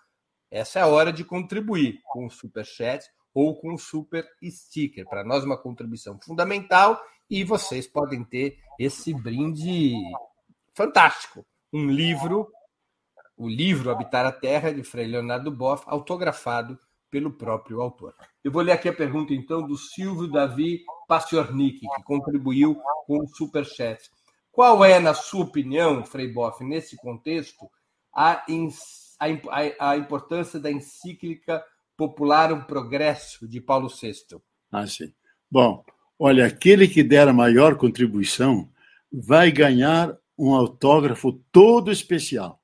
essa é a hora de contribuir com o Superchat ou com o super sticker. Para nós, uma contribuição fundamental e vocês podem ter esse brinde fantástico. Um livro, o livro Habitar a Terra, de Frei Leonardo Boff, autografado pelo próprio autor. Eu vou ler aqui a pergunta, então, do Silvio Davi Passiornik, que contribuiu com o Superchat. Qual é, na sua opinião, Frei Boff, nesse contexto, a, a, a importância da encíclica popular um progresso de Paulo VI? Ah, sim. Bom, olha, aquele que der a maior contribuição vai ganhar um autógrafo todo especial.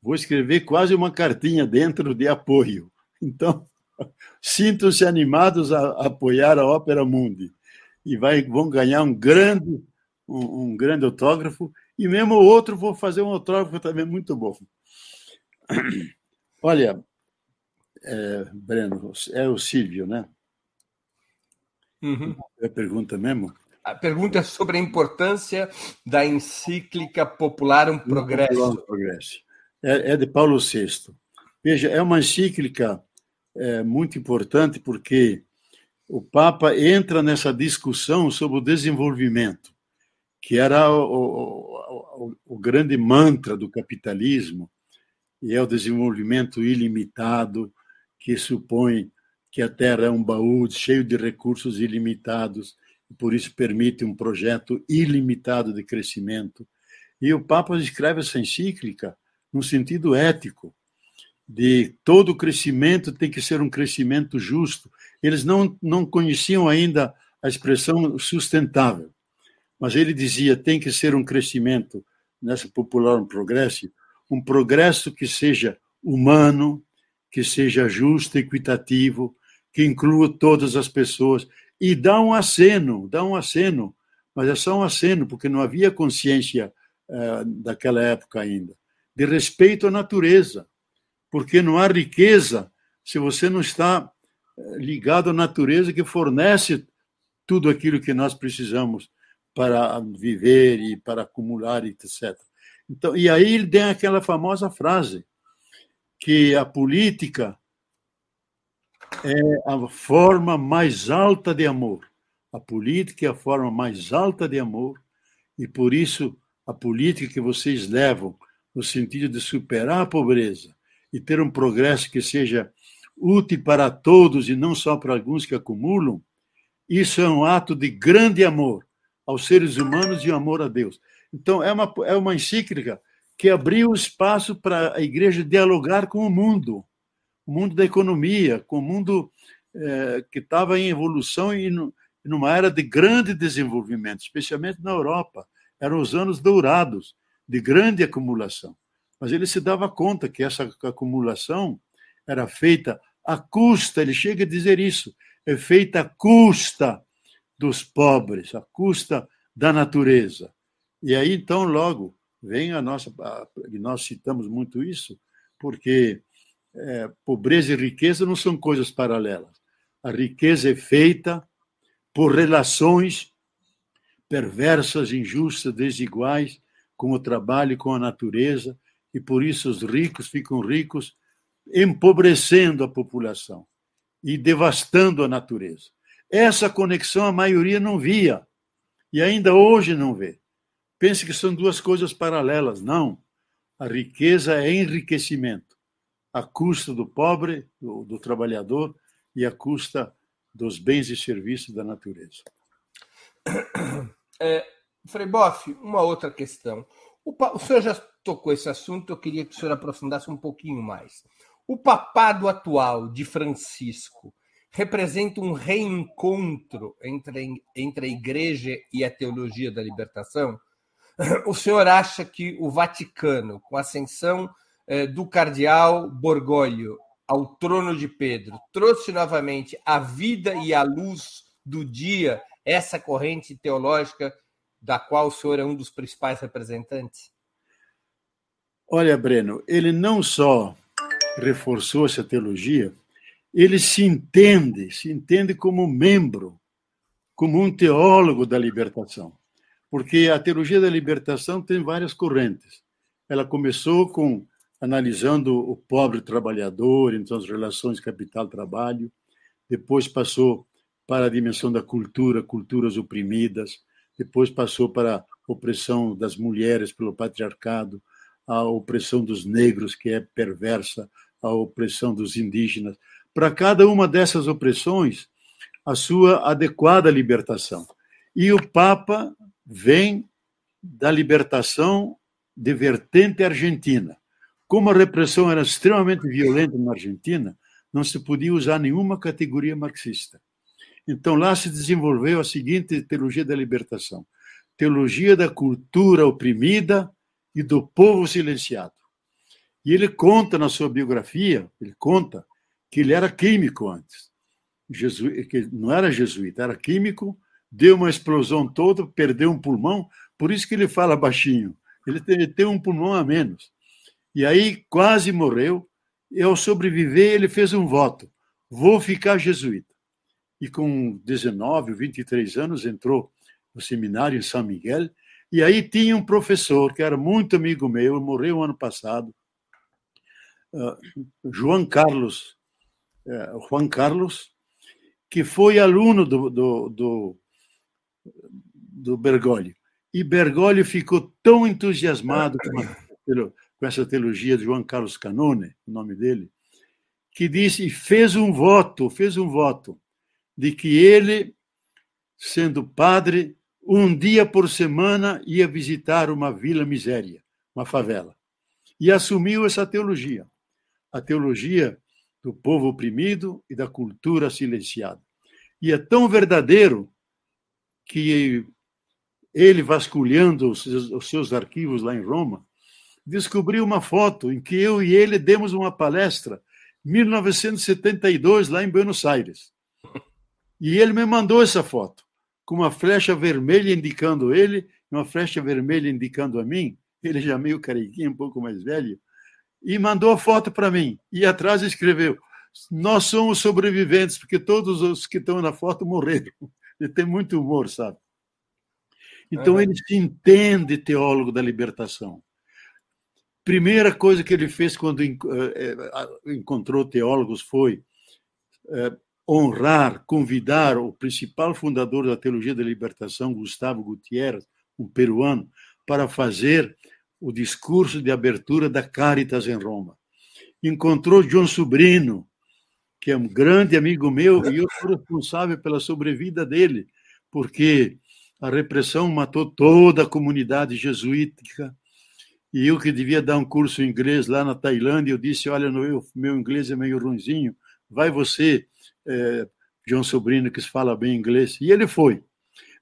Vou escrever quase uma cartinha dentro de apoio. Então, sintam-se animados a apoiar a Ópera Mundi. E vai, vão ganhar um grande, um, um grande autógrafo. E mesmo outro, vou fazer um autógrafo também muito bom. Olha, é, Breno, é o Silvio, né? Uhum. É a pergunta mesmo? A pergunta é sobre a importância da encíclica Popularum Progresso. Progresso. É, é, de Paulo VI. Veja, é uma encíclica é, muito importante porque o Papa entra nessa discussão sobre o desenvolvimento, que era o, o, o, o grande mantra do capitalismo, e é o desenvolvimento ilimitado, que supõe que a Terra é um baú cheio de recursos ilimitados, e por isso permite um projeto ilimitado de crescimento. E o Papa escreve essa encíclica no sentido ético, de todo crescimento tem que ser um crescimento justo. Eles não, não conheciam ainda a expressão sustentável, mas ele dizia tem que ser um crescimento nessa popular um progresso, um progresso que seja humano, que seja justo, equitativo, que inclua todas as pessoas e dá um aceno, dá um aceno, mas é só um aceno porque não havia consciência uh, daquela época ainda de respeito à natureza, porque não há riqueza se você não está eh, ligado à natureza que fornece tudo aquilo que nós precisamos para viver e para acumular, etc. Então, e aí ele tem aquela famosa frase que a política é a forma mais alta de amor. A política é a forma mais alta de amor e por isso a política que vocês levam no sentido de superar a pobreza e ter um progresso que seja útil para todos e não só para alguns que acumulam, isso é um ato de grande amor aos seres humanos e amor a Deus. Então, é uma, é uma encíclica que abriu espaço para a igreja dialogar com o mundo, o mundo da economia, com o mundo é, que estava em evolução e no, numa era de grande desenvolvimento, especialmente na Europa. Eram os anos dourados de grande acumulação. Mas ele se dava conta que essa acumulação era feita à custa, ele chega a dizer isso, é feita à custa dos pobres, à custa da natureza. E aí, então, logo, vem a nossa. E nós citamos muito isso, porque é, pobreza e riqueza não são coisas paralelas. A riqueza é feita por relações perversas, injustas, desiguais, com o trabalho e com a natureza, e por isso os ricos ficam ricos, empobrecendo a população e devastando a natureza. Essa conexão a maioria não via, e ainda hoje não vê. Pense que são duas coisas paralelas. Não. A riqueza é enriquecimento, a custa do pobre, do, do trabalhador, e a custa dos bens e serviços da natureza. É, Frei Boff, uma outra questão. O, o senhor já tocou esse assunto, eu queria que o senhor aprofundasse um pouquinho mais. O papado atual de Francisco representa um reencontro entre, entre a igreja e a teologia da libertação? O senhor acha que o Vaticano, com a ascensão eh, do cardeal Borgoglio ao trono de Pedro, trouxe novamente a vida e a luz do dia essa corrente teológica da qual o senhor é um dos principais representantes? Olha, Breno, ele não só reforçou essa teologia, ele se entende, se entende como membro, como um teólogo da libertação. Porque a teologia da libertação tem várias correntes. Ela começou com analisando o pobre trabalhador, então as relações capital-trabalho, depois passou para a dimensão da cultura, culturas oprimidas, depois passou para a opressão das mulheres pelo patriarcado, a opressão dos negros, que é perversa, a opressão dos indígenas. Para cada uma dessas opressões, a sua adequada libertação. E o Papa vem da libertação de vertente argentina. Como a repressão era extremamente violenta na Argentina, não se podia usar nenhuma categoria marxista. Então lá se desenvolveu a seguinte teologia da libertação: teologia da cultura oprimida e do povo silenciado. E ele conta na sua biografia, ele conta que ele era químico antes. Jesu... que não era jesuíta, era químico, deu uma explosão toda, perdeu um pulmão, por isso que ele fala baixinho. Ele tem um pulmão a menos. E aí quase morreu, e ao sobreviver ele fez um voto: vou ficar jesuíta. e com 19, 23 anos entrou no seminário em São Miguel. E aí tinha um professor que era muito amigo meu, morreu ano passado, uh, João Carlos, uh, Juan Carlos, que foi aluno do, do, do Bergoglio. E Bergoglio ficou tão entusiasmado com, a, com essa teologia de João Carlos Canone, o nome dele, que disse, fez um voto, fez um voto de que ele, sendo padre, um dia por semana ia visitar uma vila miséria, uma favela. E assumiu essa teologia, a teologia do povo oprimido e da cultura silenciada. E é tão verdadeiro que ele, vasculhando os seus arquivos lá em Roma, descobriu uma foto em que eu e ele demos uma palestra 1972 lá em Buenos Aires. E ele me mandou essa foto, com uma flecha vermelha indicando ele, uma flecha vermelha indicando a mim, ele já meio carequinho, um pouco mais velho, e mandou a foto para mim. E atrás escreveu: Nós somos sobreviventes, porque todos os que estão na foto morreram. Ele tem muito humor, sabe? Então ele se entende teólogo da libertação. Primeira coisa que ele fez quando eh, eh, encontrou teólogos foi eh, honrar, convidar o principal fundador da teologia da libertação, Gustavo Gutierrez, um peruano, para fazer o discurso de abertura da Caritas em Roma. Encontrou John Sobrino, que é um grande amigo meu, e eu sou responsável pela sobrevida dele, porque a repressão matou toda a comunidade jesuítica. E eu que devia dar um curso em inglês lá na Tailândia, eu disse: Olha, meu inglês é meio ruimzinho, vai você é, João Sobrino, que fala bem inglês, e ele foi.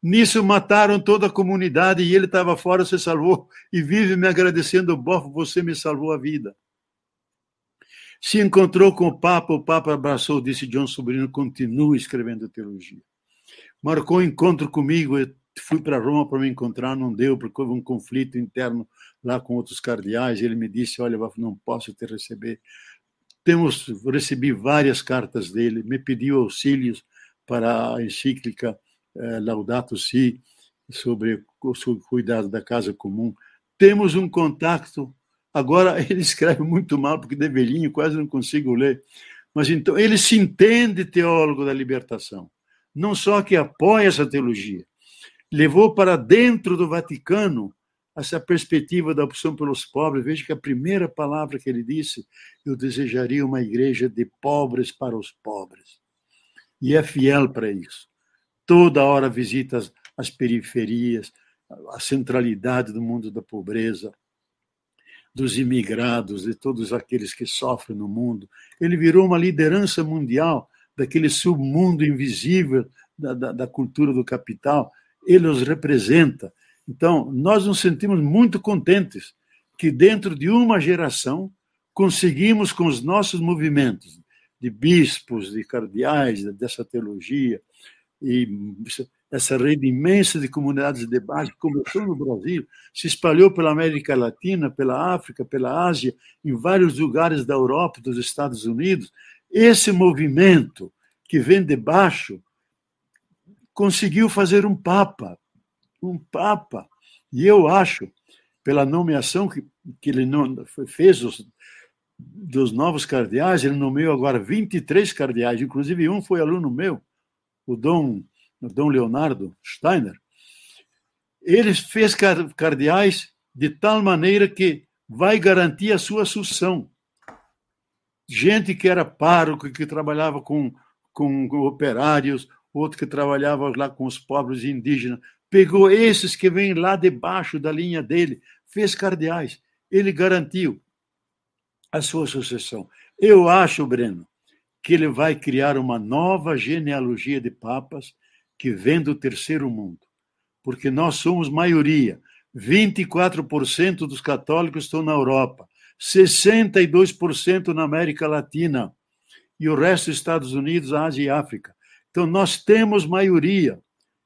Nisso mataram toda a comunidade e ele estava fora, se salvou e vive me agradecendo, Bofo, você me salvou a vida. Se encontrou com o Papa, o Papa abraçou, disse João Sobrino, continue escrevendo teologia. Marcou um encontro comigo, fui para Roma para me encontrar, não deu, porque houve um conflito interno lá com outros cardeais. Ele me disse: Olha, não posso te receber temos recebi várias cartas dele, me pediu auxílios para a encíclica eh, Laudato Si sobre o cuidado da casa comum. Temos um contato. Agora ele escreve muito mal porque de velhinho quase não consigo ler. Mas então ele se entende teólogo da libertação. Não só que apoia essa teologia, levou para dentro do Vaticano essa perspectiva da opção pelos pobres, veja que a primeira palavra que ele disse, eu desejaria uma igreja de pobres para os pobres. E é fiel para isso. Toda hora visita as, as periferias, a centralidade do mundo da pobreza, dos imigrados, de todos aqueles que sofrem no mundo. Ele virou uma liderança mundial daquele submundo invisível da, da, da cultura do capital. Ele os representa então, nós nos sentimos muito contentes que, dentro de uma geração, conseguimos, com os nossos movimentos de bispos, de cardeais, dessa teologia, e essa rede imensa de comunidades de base que começou no Brasil, se espalhou pela América Latina, pela África, pela Ásia, em vários lugares da Europa, dos Estados Unidos. Esse movimento que vem de baixo conseguiu fazer um papa, um Papa. E eu acho, pela nomeação que, que ele não, fez os, dos novos cardeais, ele nomeou agora 23 cardeais, inclusive um foi aluno meu, o Dom, o Dom Leonardo Steiner. Ele fez cardeais de tal maneira que vai garantir a sua sucessão. Gente que era pároco, que trabalhava com, com operários, outro que trabalhava lá com os pobres indígenas, pegou esses que vêm lá debaixo da linha dele, fez cardeais. Ele garantiu a sua sucessão. Eu acho, Breno, que ele vai criar uma nova genealogia de papas que vem do terceiro mundo, porque nós somos maioria. 24% dos católicos estão na Europa, 62% na América Latina e o resto Estados Unidos, Ásia e África. Então nós temos maioria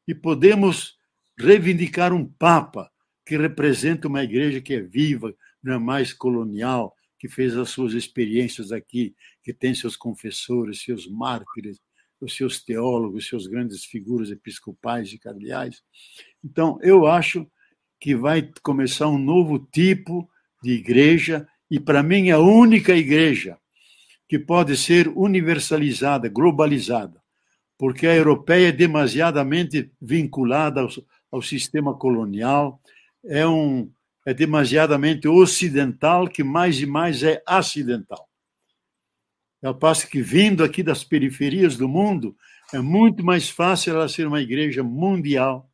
e podemos reivindicar um Papa que representa uma igreja que é viva, não é mais colonial, que fez as suas experiências aqui, que tem seus confessores, seus mártires, os seus teólogos, seus grandes figuras episcopais e cardeais. Então, eu acho que vai começar um novo tipo de igreja, e para mim a única igreja que pode ser universalizada, globalizada, porque a europeia é demasiadamente vinculada ao, ao sistema colonial, é, um, é demasiadamente ocidental, que mais e mais é acidental. Ao passo que, vindo aqui das periferias do mundo, é muito mais fácil ela ser uma igreja mundial,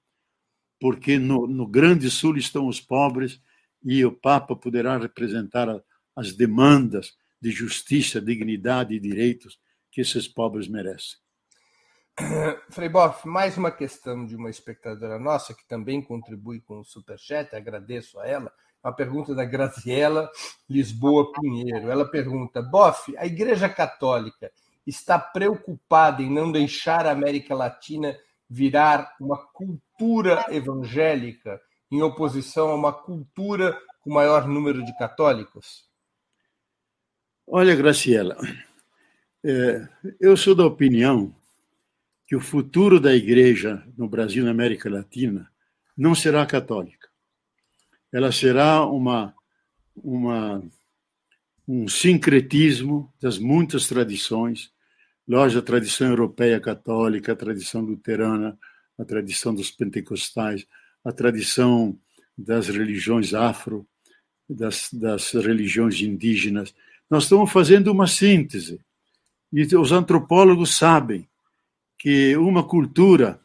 porque no, no Grande Sul estão os pobres e o Papa poderá representar a, as demandas de justiça, dignidade e direitos que esses pobres merecem. Frei Boff, mais uma questão de uma espectadora nossa que também contribui com o Superchat, agradeço a ela. Uma pergunta da Graziela Lisboa Pinheiro. Ela pergunta: Boff, a Igreja Católica está preocupada em não deixar a América Latina virar uma cultura evangélica em oposição a uma cultura com maior número de católicos? Olha, Graciela, é, eu sou da opinião que o futuro da igreja no Brasil e na América Latina não será católica ela será uma, uma, um sincretismo das muitas tradições, lógico, a tradição europeia católica, a tradição luterana, a tradição dos pentecostais, a tradição das religiões afro, das, das religiões indígenas. Nós estamos fazendo uma síntese. E os antropólogos sabem que uma cultura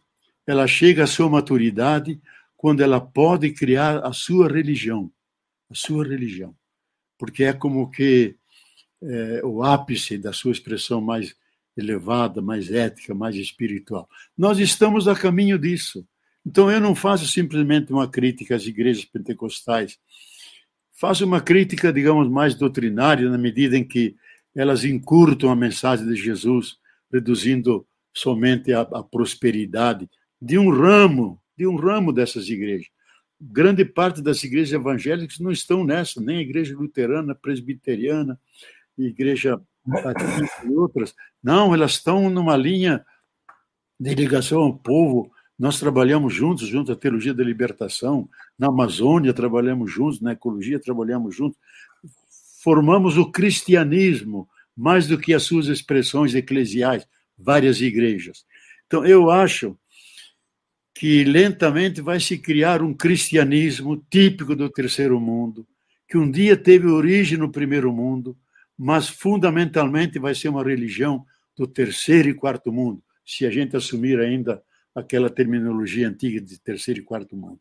ela chega à sua maturidade quando ela pode criar a sua religião, a sua religião, porque é como que é, o ápice da sua expressão mais elevada, mais ética, mais espiritual. Nós estamos a caminho disso. Então eu não faço simplesmente uma crítica às igrejas pentecostais, faço uma crítica, digamos, mais doutrinária na medida em que elas encurtam a mensagem de Jesus, reduzindo somente a, a prosperidade de um ramo de um ramo dessas igrejas. Grande parte das igrejas evangélicas não estão nessa, nem a igreja luterana, presbiteriana, igreja batista e outras. Não, elas estão numa linha de ligação ao povo. Nós trabalhamos juntos, junto à Teologia da Libertação, na Amazônia trabalhamos juntos, na Ecologia trabalhamos juntos. Formamos o cristianismo, mais do que as suas expressões eclesiais, várias igrejas. Então, eu acho que lentamente vai se criar um cristianismo típico do terceiro mundo, que um dia teve origem no primeiro mundo, mas fundamentalmente vai ser uma religião do terceiro e quarto mundo, se a gente assumir ainda aquela terminologia antiga de terceiro e quarto mundo.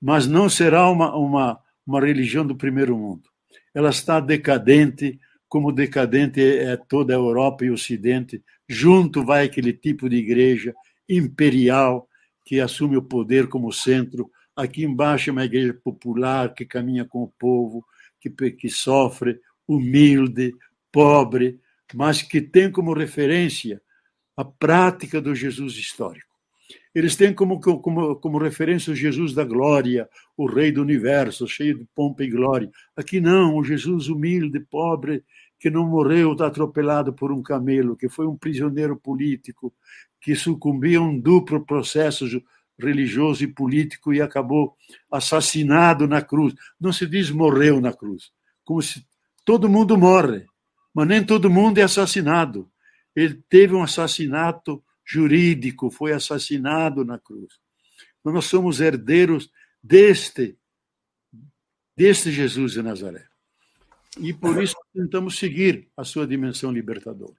Mas não será uma, uma, uma religião do primeiro mundo. Ela está decadente, como decadente é toda a Europa e o Ocidente. Junto vai aquele tipo de igreja imperial, que assume o poder como centro. Aqui embaixo é uma igreja popular que caminha com o povo, que, que sofre, humilde, pobre, mas que tem como referência a prática do Jesus histórico. Eles têm como, como, como referência o Jesus da glória, o Rei do universo, cheio de pompa e glória. Aqui não, o Jesus humilde, pobre, que não morreu atropelado por um camelo, que foi um prisioneiro político, que sucumbiu a um duplo processo religioso e político e acabou assassinado na cruz. Não se diz morreu na cruz, como se todo mundo morre, mas nem todo mundo é assassinado. Ele teve um assassinato jurídico, foi assassinado na cruz. Nós somos herdeiros deste deste Jesus de Nazaré. E por isso tentamos seguir a sua dimensão libertadora.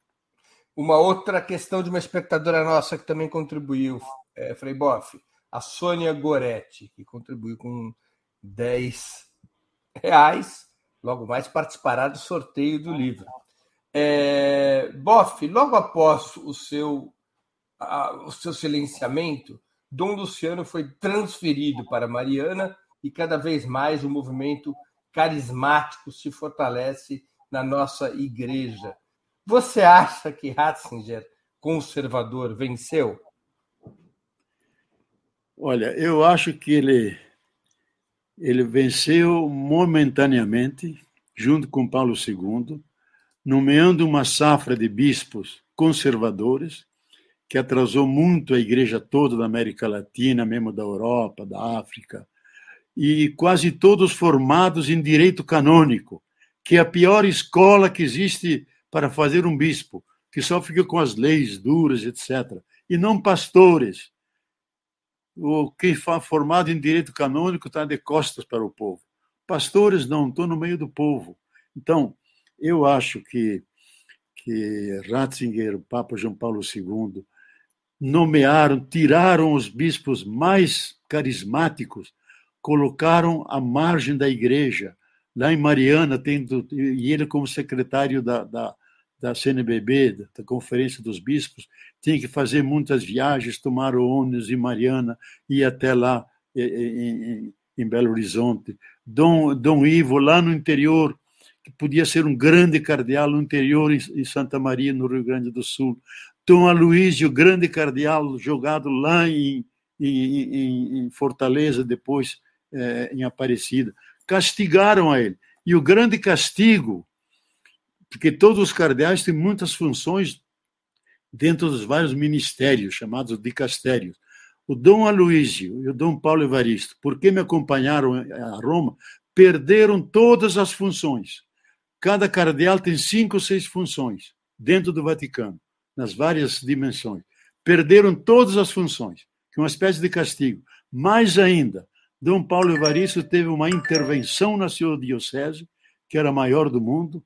Uma outra questão de uma espectadora nossa que também contribuiu, é, Frei Boff, a Sônia Goretti, que contribuiu com 10 reais, logo mais participará do sorteio do livro. É, Boff, logo após o seu, a, o seu silenciamento, Dom Luciano foi transferido para Mariana e cada vez mais o movimento carismático se fortalece na nossa igreja. Você acha que Ratzinger, conservador, venceu? Olha, eu acho que ele, ele venceu momentaneamente, junto com Paulo II, nomeando uma safra de bispos conservadores que atrasou muito a igreja toda da América Latina, mesmo da Europa, da África, e quase todos formados em direito canônico, que é a pior escola que existe para fazer um bispo, que só fica com as leis duras, etc. E não pastores. O que foi formado em direito canônico está de costas para o povo. Pastores não, estão no meio do povo. Então, eu acho que, que Ratzinger, o Papa João Paulo II, nomearam, tiraram os bispos mais carismáticos, colocaram à margem da igreja. Lá em Mariana, tendo, e ele, como secretário da, da, da CNBB, da Conferência dos Bispos, tinha que fazer muitas viagens, tomar o ônibus em Mariana, ir até lá em, em Belo Horizonte. Dom, Dom Ivo, lá no interior, que podia ser um grande cardeal no interior, em Santa Maria, no Rio Grande do Sul. Dom Aloysio, grande cardeal, jogado lá em, em, em Fortaleza, depois é, em Aparecida. Castigaram a ele. E o grande castigo, porque todos os cardeais têm muitas funções dentro dos vários ministérios, chamados dicastérios. O Dom Aloysio e o Dom Paulo Evaristo, porque me acompanharam a Roma, perderam todas as funções. Cada cardeal tem cinco ou seis funções dentro do Vaticano, nas várias dimensões. Perderam todas as funções, que é uma espécie de castigo. Mais ainda, Dom Paulo Evaristo teve uma intervenção na sua diocese, que era a maior do mundo,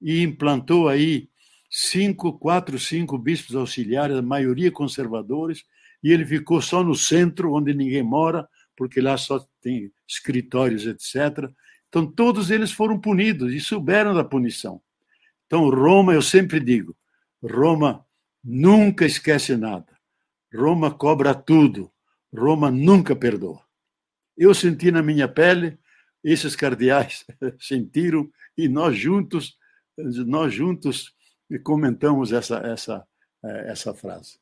e implantou aí cinco, quatro, cinco bispos auxiliares, a maioria conservadores, e ele ficou só no centro, onde ninguém mora, porque lá só tem escritórios, etc. Então, todos eles foram punidos e souberam da punição. Então, Roma, eu sempre digo, Roma nunca esquece nada. Roma cobra tudo. Roma nunca perdoa. Eu senti na minha pele, esses cardeais sentiram e nós juntos, nós juntos comentamos essa essa eh, essa frase.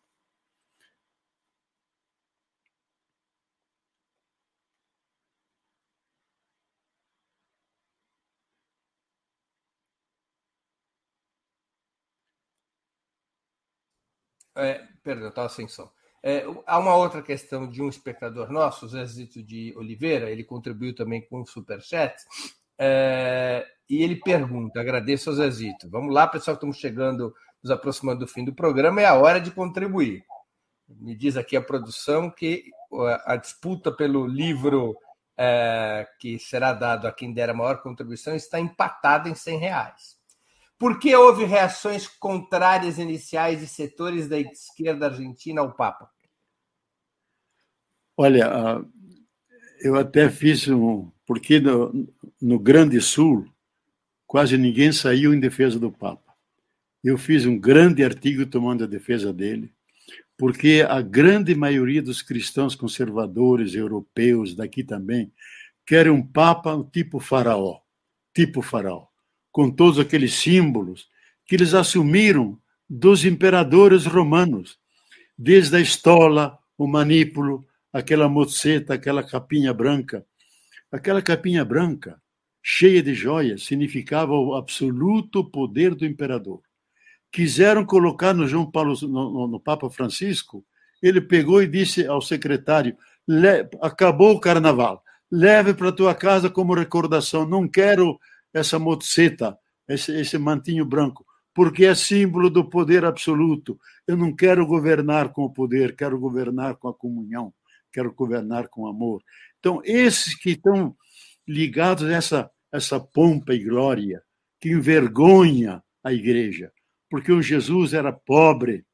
É, perdão, estava sem som. É, há uma outra questão de um espectador nosso, o Zezito de Oliveira, ele contribuiu também com o Superchat, é, e ele pergunta, agradeço ao Zezito. Vamos lá, pessoal, estamos chegando, nos aproximando do fim do programa, é a hora de contribuir. Me diz aqui a produção que a disputa pelo livro é, que será dado a quem der a maior contribuição está empatada em 100 reais. Por que houve reações contrárias iniciais de setores da esquerda argentina ao Papa? Olha, ah, eu até fiz um. Porque no, no Grande Sul, quase ninguém saiu em defesa do Papa. Eu fiz um grande artigo tomando a defesa dele, porque a grande maioria dos cristãos conservadores europeus, daqui também, querem um Papa tipo faraó tipo faraó com todos aqueles símbolos que eles assumiram dos imperadores romanos, desde a estola, o manípulo, aquela moceta, aquela capinha branca. Aquela capinha branca, cheia de joias, significava o absoluto poder do imperador. Quiseram colocar no João Paulo, no, no Papa Francisco, ele pegou e disse ao secretário: acabou o carnaval, leve para tua casa como recordação. Não quero essa moceta, esse, esse mantinho branco, porque é símbolo do poder absoluto. Eu não quero governar com o poder, quero governar com a comunhão, quero governar com amor. Então, esses que estão ligados a essa, essa pompa e glória, que envergonha a igreja, porque o Jesus era pobre,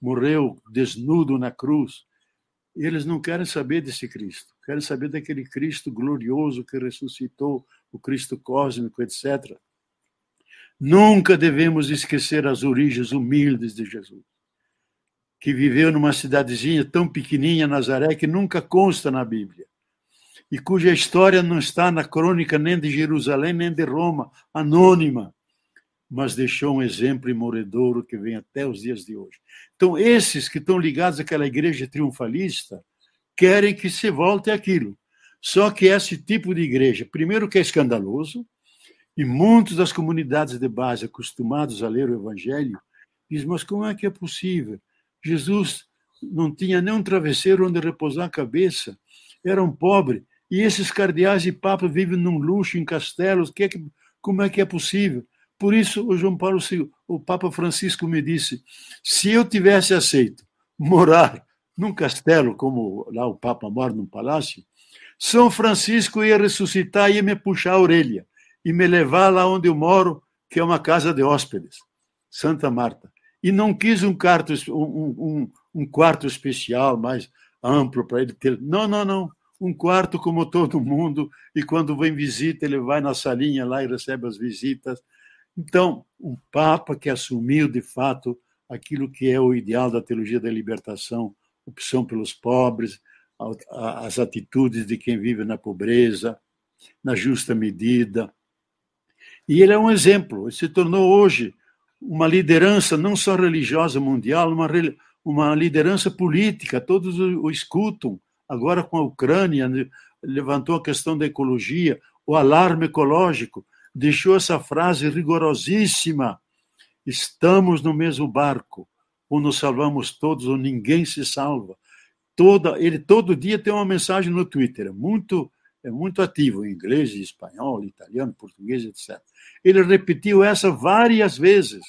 morreu desnudo na cruz. Eles não querem saber desse Cristo, querem saber daquele Cristo glorioso que ressuscitou, o Cristo cósmico, etc. Nunca devemos esquecer as origens humildes de Jesus, que viveu numa cidadezinha tão pequenininha, Nazaré, que nunca consta na Bíblia, e cuja história não está na crônica nem de Jerusalém, nem de Roma, anônima, mas deixou um exemplo imoredouro que vem até os dias de hoje. Então, esses que estão ligados àquela igreja triunfalista querem que se volte aquilo. Só que esse tipo de igreja, primeiro que é escandaloso, e muitas das comunidades de base acostumados a ler o Evangelho dizem, mas como é que é possível? Jesus não tinha nem um travesseiro onde repousar a cabeça, era um pobre. E esses cardeais e papas vivem num luxo em castelos, que é que, como é que é possível? Por isso, o João Paulo, o Papa Francisco me disse: se eu tivesse aceito morar num castelo, como lá o Papa mora num palácio, São Francisco ia ressuscitar e ia me puxar a orelha e me levar lá onde eu moro, que é uma casa de hóspedes, Santa Marta. E não quis um quarto, um, um, um quarto especial mais amplo para ele ter. Não, não, não. Um quarto como todo mundo, e quando vem visita, ele vai na salinha lá e recebe as visitas. Então, um Papa que assumiu, de fato, aquilo que é o ideal da teologia da libertação, opção pelos pobres, as atitudes de quem vive na pobreza, na justa medida. E ele é um exemplo, ele se tornou hoje uma liderança não só religiosa mundial, uma, uma liderança política, todos o escutam. Agora com a Ucrânia, levantou a questão da ecologia, o alarme ecológico, deixou essa frase rigorosíssima: estamos no mesmo barco, ou nos salvamos todos, ou ninguém se salva. Toda, ele todo dia tem uma mensagem no Twitter, é muito é muito ativo em inglês, espanhol, italiano, português, etc. Ele repetiu essa várias vezes,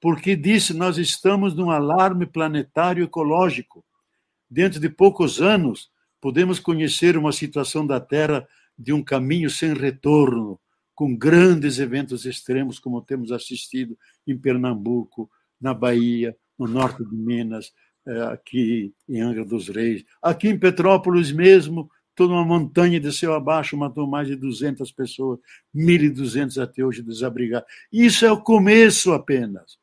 porque disse: Nós estamos num alarme planetário ecológico. Dentro de poucos anos, podemos conhecer uma situação da Terra de um caminho sem retorno, com grandes eventos extremos, como temos assistido em Pernambuco, na Bahia, no norte de Minas, aqui em Angra dos Reis, aqui em Petrópolis mesmo, toda uma montanha desceu abaixo, matou mais de 200 pessoas, 1.200 até hoje desabrigados. Isso é o começo apenas.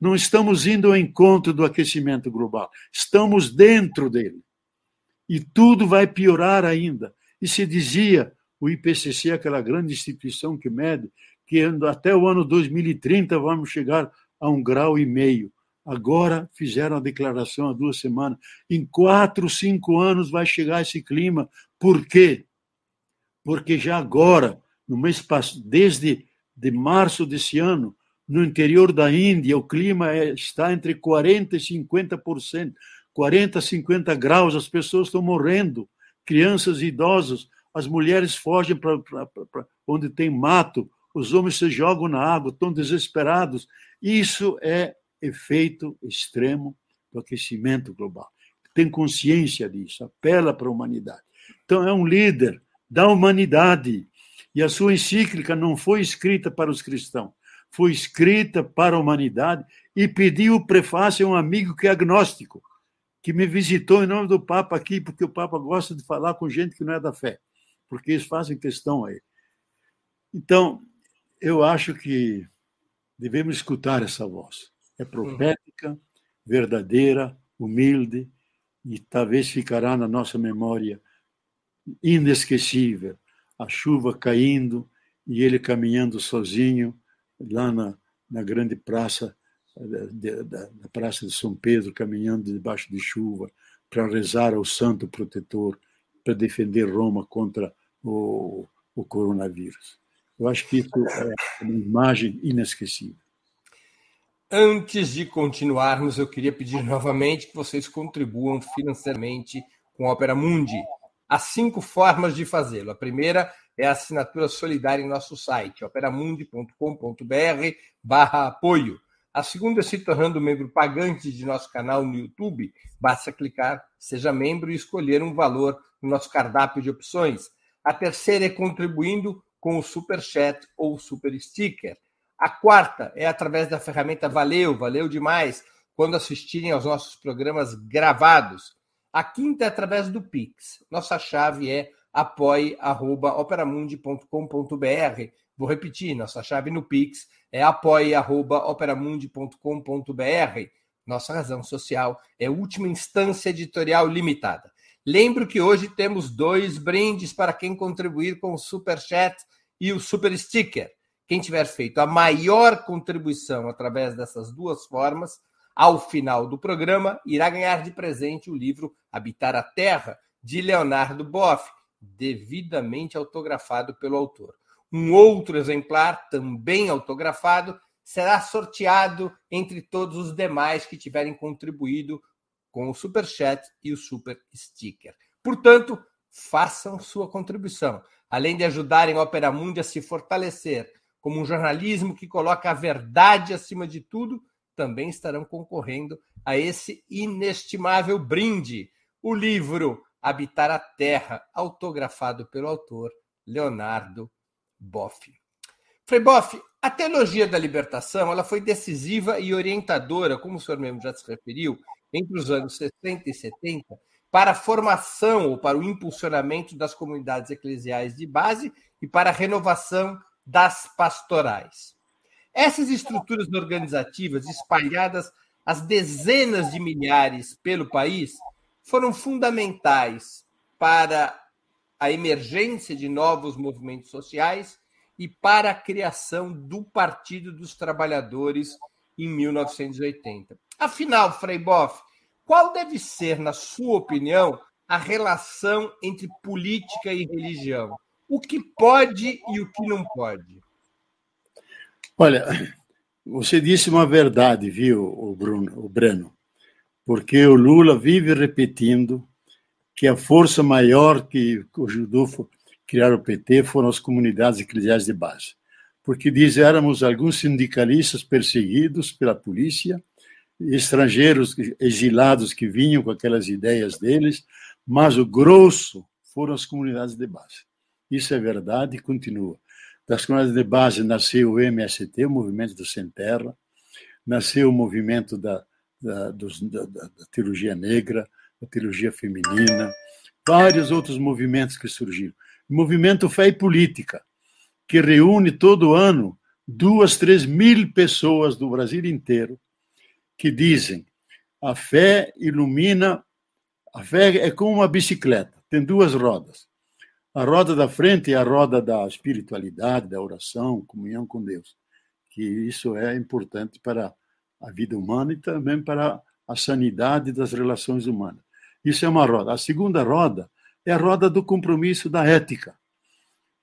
Não estamos indo ao encontro do aquecimento global, estamos dentro dele. E tudo vai piorar ainda. E se dizia, o IPCC, aquela grande instituição que mede, que até o ano 2030 vamos chegar a um grau e meio. Agora fizeram a declaração há duas semanas. Em quatro, cinco anos vai chegar esse clima. Por quê? Porque já agora, no mês desde de março desse ano, no interior da Índia, o clima é, está entre 40% e 50%. 40, 50 graus, as pessoas estão morrendo, crianças e idosos, as mulheres fogem para onde tem mato, os homens se jogam na água, estão desesperados. Isso é efeito extremo do aquecimento global. Tem consciência disso, apela para a humanidade. Então, é um líder da humanidade. E a sua encíclica não foi escrita para os cristãos, foi escrita para a humanidade e pediu o prefácio a um amigo que é agnóstico, que me visitou em nome do Papa aqui, porque o Papa gosta de falar com gente que não é da fé, porque eles fazem questão aí. Então, eu acho que devemos escutar essa voz é profética, verdadeira, humilde e talvez ficará na nossa memória inesquecível a chuva caindo e ele caminhando sozinho lá na, na grande praça da, praça de São Pedro caminhando debaixo de chuva para rezar ao Santo Protetor para defender Roma contra o, o coronavírus. Eu acho que isso é uma imagem inesquecível. Antes de continuarmos, eu queria pedir novamente que vocês contribuam financeiramente com a Opera Mundi. Há cinco formas de fazê-lo. A primeira é a assinatura solidária em nosso site, operamundi.com.br barra apoio. A segunda é se tornando membro pagante de nosso canal no YouTube. Basta clicar, seja membro e escolher um valor no nosso cardápio de opções. A terceira é contribuindo com o Super Chat ou Super Sticker. A quarta é através da ferramenta Valeu, valeu demais, quando assistirem aos nossos programas gravados. A quinta é através do Pix. Nossa chave é apoie.operamundi.com.br. Vou repetir, nossa chave no Pix é apoie.operamundi.com.br. Nossa razão social é última instância editorial limitada. Lembro que hoje temos dois brindes para quem contribuir com o Super Chat e o Super Sticker. Quem tiver feito a maior contribuição através dessas duas formas, ao final do programa, irá ganhar de presente o livro Habitar a Terra, de Leonardo Boff, devidamente autografado pelo autor. Um outro exemplar, também autografado, será sorteado entre todos os demais que tiverem contribuído com o super chat e o super sticker. Portanto, façam sua contribuição, além de ajudarem a Opera Mundi a se fortalecer como um jornalismo que coloca a verdade acima de tudo, também estarão concorrendo a esse inestimável brinde, o livro Habitar a Terra, autografado pelo autor Leonardo Boff. Frei Boff, a teologia da libertação ela foi decisiva e orientadora, como o senhor mesmo já se referiu, entre os anos 60 e 70, para a formação ou para o impulsionamento das comunidades eclesiais de base e para a renovação das pastorais. Essas estruturas organizativas espalhadas às dezenas de milhares pelo país foram fundamentais para a emergência de novos movimentos sociais e para a criação do Partido dos Trabalhadores em 1980. Afinal, Frei Boff, qual deve ser, na sua opinião, a relação entre política e religião? O que pode e o que não pode? Olha, você disse uma verdade, viu, o Bruno, o Breno, porque o Lula vive repetindo que a força maior que o Judufo criar o PT foram as comunidades eclesiais de base. Porque diz éramos alguns sindicalistas perseguidos pela polícia, estrangeiros exilados que vinham com aquelas ideias deles, mas o grosso foram as comunidades de base. Isso é verdade e continua. Das comunidades de base nasceu o MST, o Movimento do Sem Terra, nasceu o movimento da, da, dos, da, da teologia negra, da teologia feminina, vários outros movimentos que surgiram. Movimento Fé e Política, que reúne todo ano duas, três mil pessoas do Brasil inteiro que dizem a fé ilumina, a fé é como uma bicicleta, tem duas rodas. A roda da frente é a roda da espiritualidade, da oração, comunhão com Deus, que isso é importante para a vida humana e também para a sanidade das relações humanas. Isso é uma roda. A segunda roda é a roda do compromisso da ética,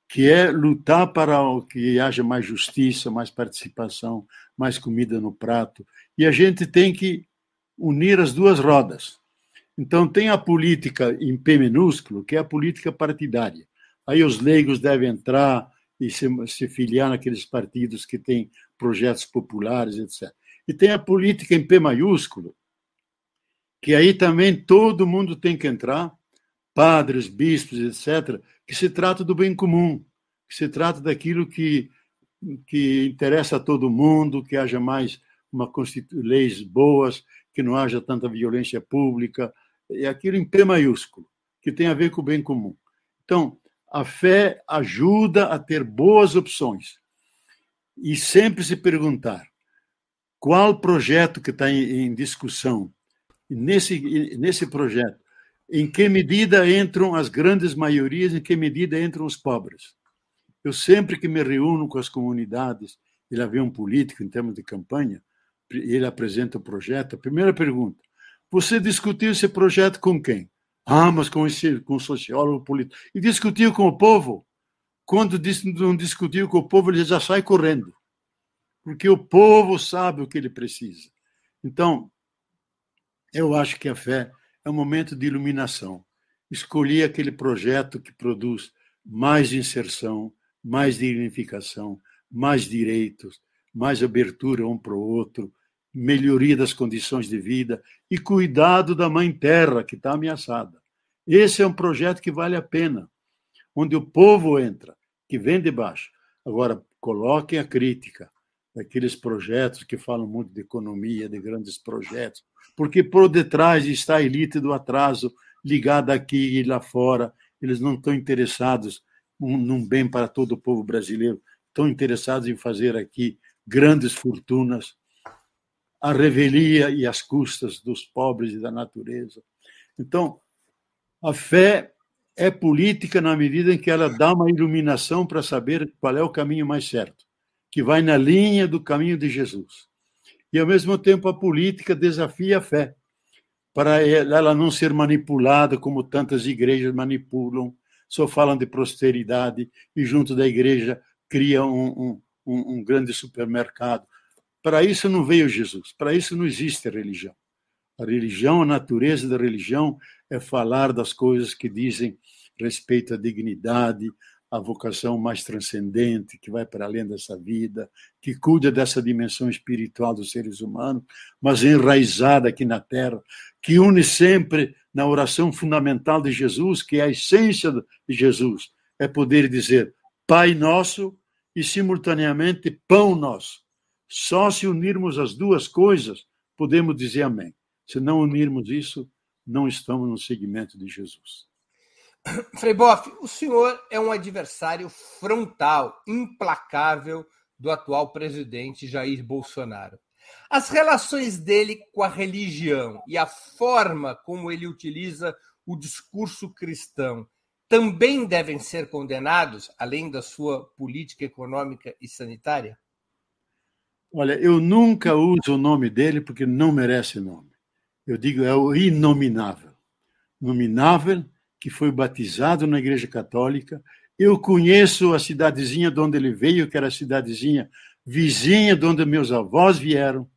que é lutar para que haja mais justiça, mais participação, mais comida no prato. E a gente tem que unir as duas rodas. Então, tem a política em P minúsculo, que é a política partidária. Aí os leigos devem entrar e se, se filiar naqueles partidos que têm projetos populares, etc. E tem a política em P maiúsculo, que aí também todo mundo tem que entrar, padres, bispos, etc., que se trata do bem comum, que se trata daquilo que, que interessa a todo mundo, que haja mais uma leis boas, que não haja tanta violência pública, é aquilo em P maiúsculo, que tem a ver com o bem comum. Então, a fé ajuda a ter boas opções e sempre se perguntar qual projeto que está em, discussão, nesse, nesse projeto, em que medida entram as grandes maiorias, em que medida entram os pobres. Eu sempre que me reúno com as comunidades, e lá vem um político em termos de campanha, ele apresenta o projeto, a primeira pergunta, você discutiu esse projeto com quem? Ah, mas com, esse, com o sociólogo político. E discutiu com o povo? Quando não discutiu com o povo, ele já sai correndo. Porque o povo sabe o que ele precisa. Então, eu acho que a fé é um momento de iluminação. Escolhi aquele projeto que produz mais inserção, mais dignificação, mais direitos, mais abertura um para o outro, melhoria das condições de vida e cuidado da mãe terra que está ameaçada. Esse é um projeto que vale a pena, onde o povo entra, que vem de baixo. Agora, coloquem a crítica daqueles projetos que falam muito de economia, de grandes projetos, porque por detrás está a elite do atraso ligada aqui e lá fora. Eles não estão interessados num bem para todo o povo brasileiro, estão interessados em fazer aqui grandes fortunas, a revelia e as custas dos pobres e da natureza. Então, a fé é política na medida em que ela dá uma iluminação para saber qual é o caminho mais certo, que vai na linha do caminho de Jesus e, ao mesmo tempo, a política desafia a fé, para ela não ser manipulada como tantas igrejas manipulam, só falam de prosperidade e, junto da igreja, criam um, um, um grande supermercado. Para isso não veio Jesus, para isso não existe religião. A religião, a natureza da religião é falar das coisas que dizem respeito à dignidade, à vocação mais transcendente, que vai para além dessa vida, que cuida dessa dimensão espiritual dos seres humanos, mas enraizada aqui na terra, que une sempre na oração fundamental de Jesus, que é a essência de Jesus, é poder dizer Pai nosso e simultaneamente Pão nosso. Só se unirmos as duas coisas podemos dizer amém. Se não unirmos isso, não estamos no segmento de Jesus. Frei Boff, o senhor é um adversário frontal, implacável do atual presidente Jair Bolsonaro. As relações dele com a religião e a forma como ele utiliza o discurso cristão também devem ser condenados, além da sua política econômica e sanitária? Olha, eu nunca uso o nome dele porque não merece nome. Eu digo, é o inominável. Nominável que foi batizado na Igreja Católica. Eu conheço a cidadezinha de onde ele veio, que era a cidadezinha vizinha de onde meus avós vieram.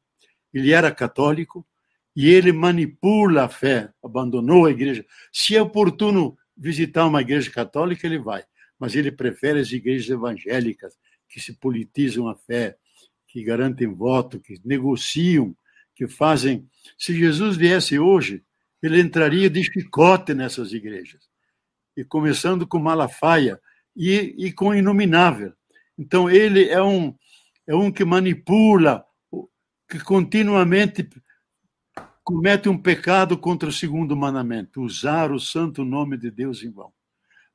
Ele era católico e ele manipula a fé, abandonou a igreja. Se é oportuno visitar uma igreja católica, ele vai, mas ele prefere as igrejas evangélicas, que se politizam a fé, que garantem voto, que negociam, que fazem. Se Jesus viesse hoje, ele entraria de chicote nessas igrejas, e começando com Malafaia e, e com Inominável. Então, ele é um, é um que manipula, que continuamente comete um pecado contra o segundo mandamento, usar o santo nome de Deus em vão.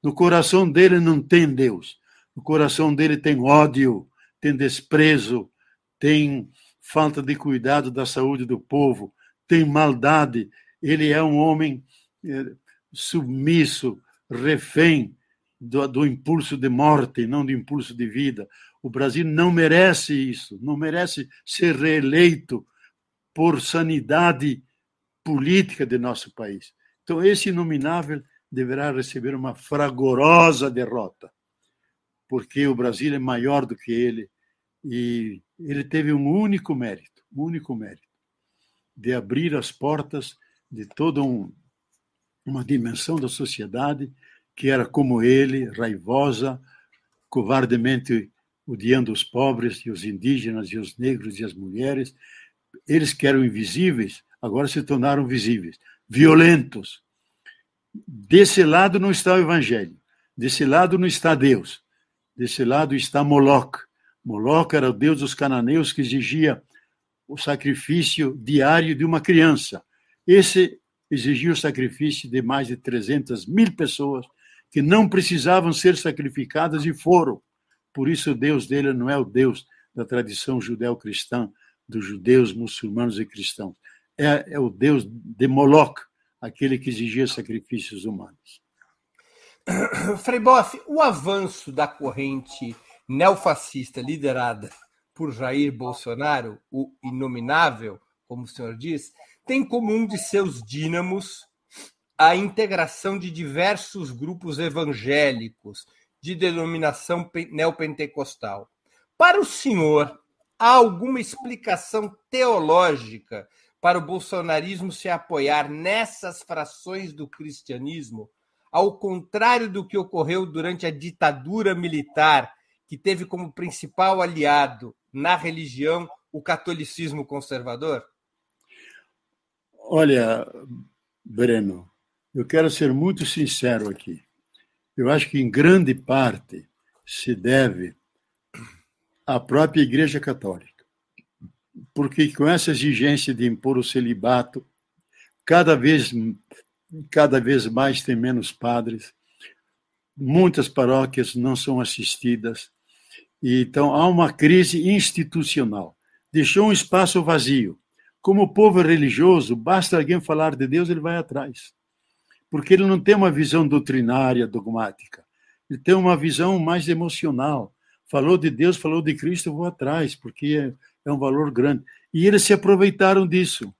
No coração dele não tem Deus, no coração dele tem ódio, tem desprezo, tem falta de cuidado da saúde do povo, tem maldade, ele é um homem eh, submisso, refém do, do, impulso de morte, não do impulso de vida. O Brasil não merece isso, não merece ser reeleito por sanidade política de nosso país. Então, esse inominável deverá receber uma fragorosa derrota, porque o Brasil é maior do que ele e ele teve um único mérito, um único mérito, de abrir as portas de toda um, uma dimensão da sociedade que era como ele, raivosa, covardemente odiando os pobres e os indígenas e os negros e as mulheres. Eles que eram invisíveis, agora se tornaram visíveis, violentos. Desse lado não está o evangelho, desse lado não está Deus, desse lado está Moloch. Moloch era o deus dos cananeus que exigia o sacrifício diário de uma criança. Esse exigia o sacrifício de mais de 300 mil pessoas que não precisavam ser sacrificadas e foram. Por isso, o Deus dele não é o Deus da tradição judeu-cristã, dos judeus, muçulmanos e cristãos. É, é o Deus de Moloch, aquele que exigia sacrifícios humanos. Frei Boff, o avanço da corrente neofascista liderada por Jair Bolsonaro, o inominável, como o senhor diz, tem como um de seus dínamos a integração de diversos grupos evangélicos de denominação neopentecostal. Para o senhor, há alguma explicação teológica para o bolsonarismo se apoiar nessas frações do cristianismo, ao contrário do que ocorreu durante a ditadura militar, que teve como principal aliado na religião o catolicismo conservador? Olha, Breno, eu quero ser muito sincero aqui. Eu acho que, em grande parte, se deve à própria Igreja Católica. Porque, com essa exigência de impor o celibato, cada vez, cada vez mais tem menos padres, muitas paróquias não são assistidas, então há uma crise institucional. Deixou um espaço vazio. Como o povo é religioso, basta alguém falar de Deus, ele vai atrás. Porque ele não tem uma visão doutrinária, dogmática. Ele tem uma visão mais emocional. Falou de Deus, falou de Cristo, eu vou atrás, porque é, é um valor grande. E eles se aproveitaram disso.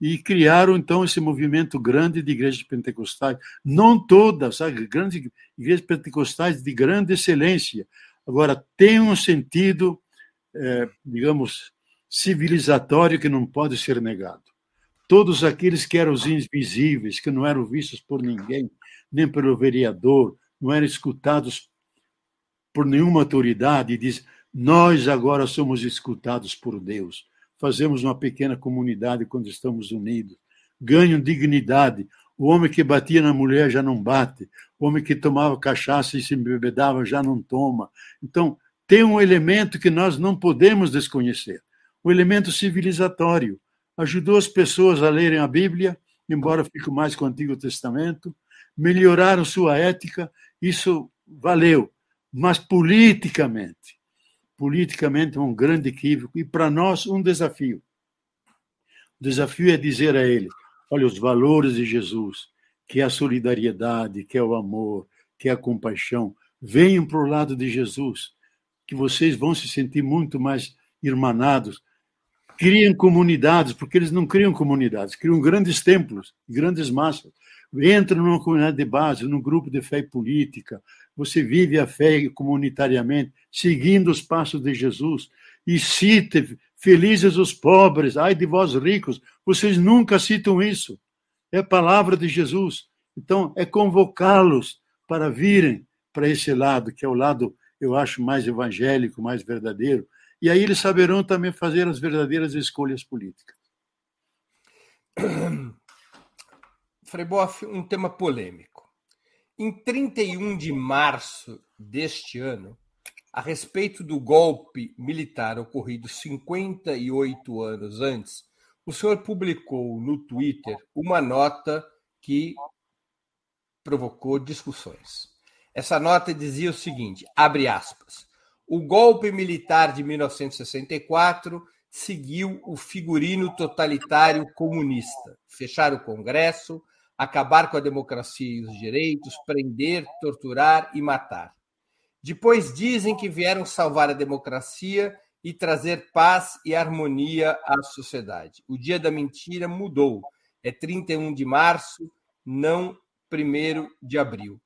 E criaram, então, esse movimento grande de igrejas pentecostais. Não todas, sabe? Grandes igrejas pentecostais de grande excelência. Agora, tem um sentido, é, digamos, civilizatório que não pode ser negado. todos aqueles que eram os invisíveis, que não eram vistos por ninguém, nem pelo vereador, não eram escutados por nenhuma autoridade, diz: Nós agora somos escutados por Deus. Fazemos uma pequena comunidade quando estamos unidos. Ganham dignidade. O homem que batia na mulher já não bate. O homem que tomava cachaça e se bebedava já não toma. Então, tem um elemento que nós não podemos desconhecer: o elemento civilizatório ajudou as pessoas a lerem a Bíblia, embora fique mais com o Antigo Testamento, melhoraram sua ética, isso valeu. Mas politicamente, politicamente é um grande equívoco e para nós um desafio. O desafio é dizer a ele: olha, os valores de Jesus, que é a solidariedade, que é o amor, que é a compaixão, venham para o lado de Jesus, que vocês vão se sentir muito mais irmanados, criam comunidades, porque eles não criam comunidades, criam grandes templos, grandes massas. Entra numa comunidade de base, num grupo de fé política, você vive a fé comunitariamente, seguindo os passos de Jesus, e cite felizes os pobres, ai de vós ricos. Vocês nunca citam isso. É palavra de Jesus. Então, é convocá-los para virem para esse lado, que é o lado, eu acho, mais evangélico, mais verdadeiro, e aí eles saberão também fazer as verdadeiras escolhas políticas. Freboff, um tema polêmico. Em 31 de março deste ano, a respeito do golpe militar ocorrido 58 anos antes, o senhor publicou no Twitter uma nota que provocou discussões. Essa nota dizia o seguinte: abre aspas. O golpe militar de 1964 seguiu o figurino totalitário comunista: fechar o Congresso, acabar com a democracia e os direitos, prender, torturar e matar. Depois dizem que vieram salvar a democracia e trazer paz e harmonia à sociedade. O dia da mentira mudou. É 31 de março, não 1 de abril.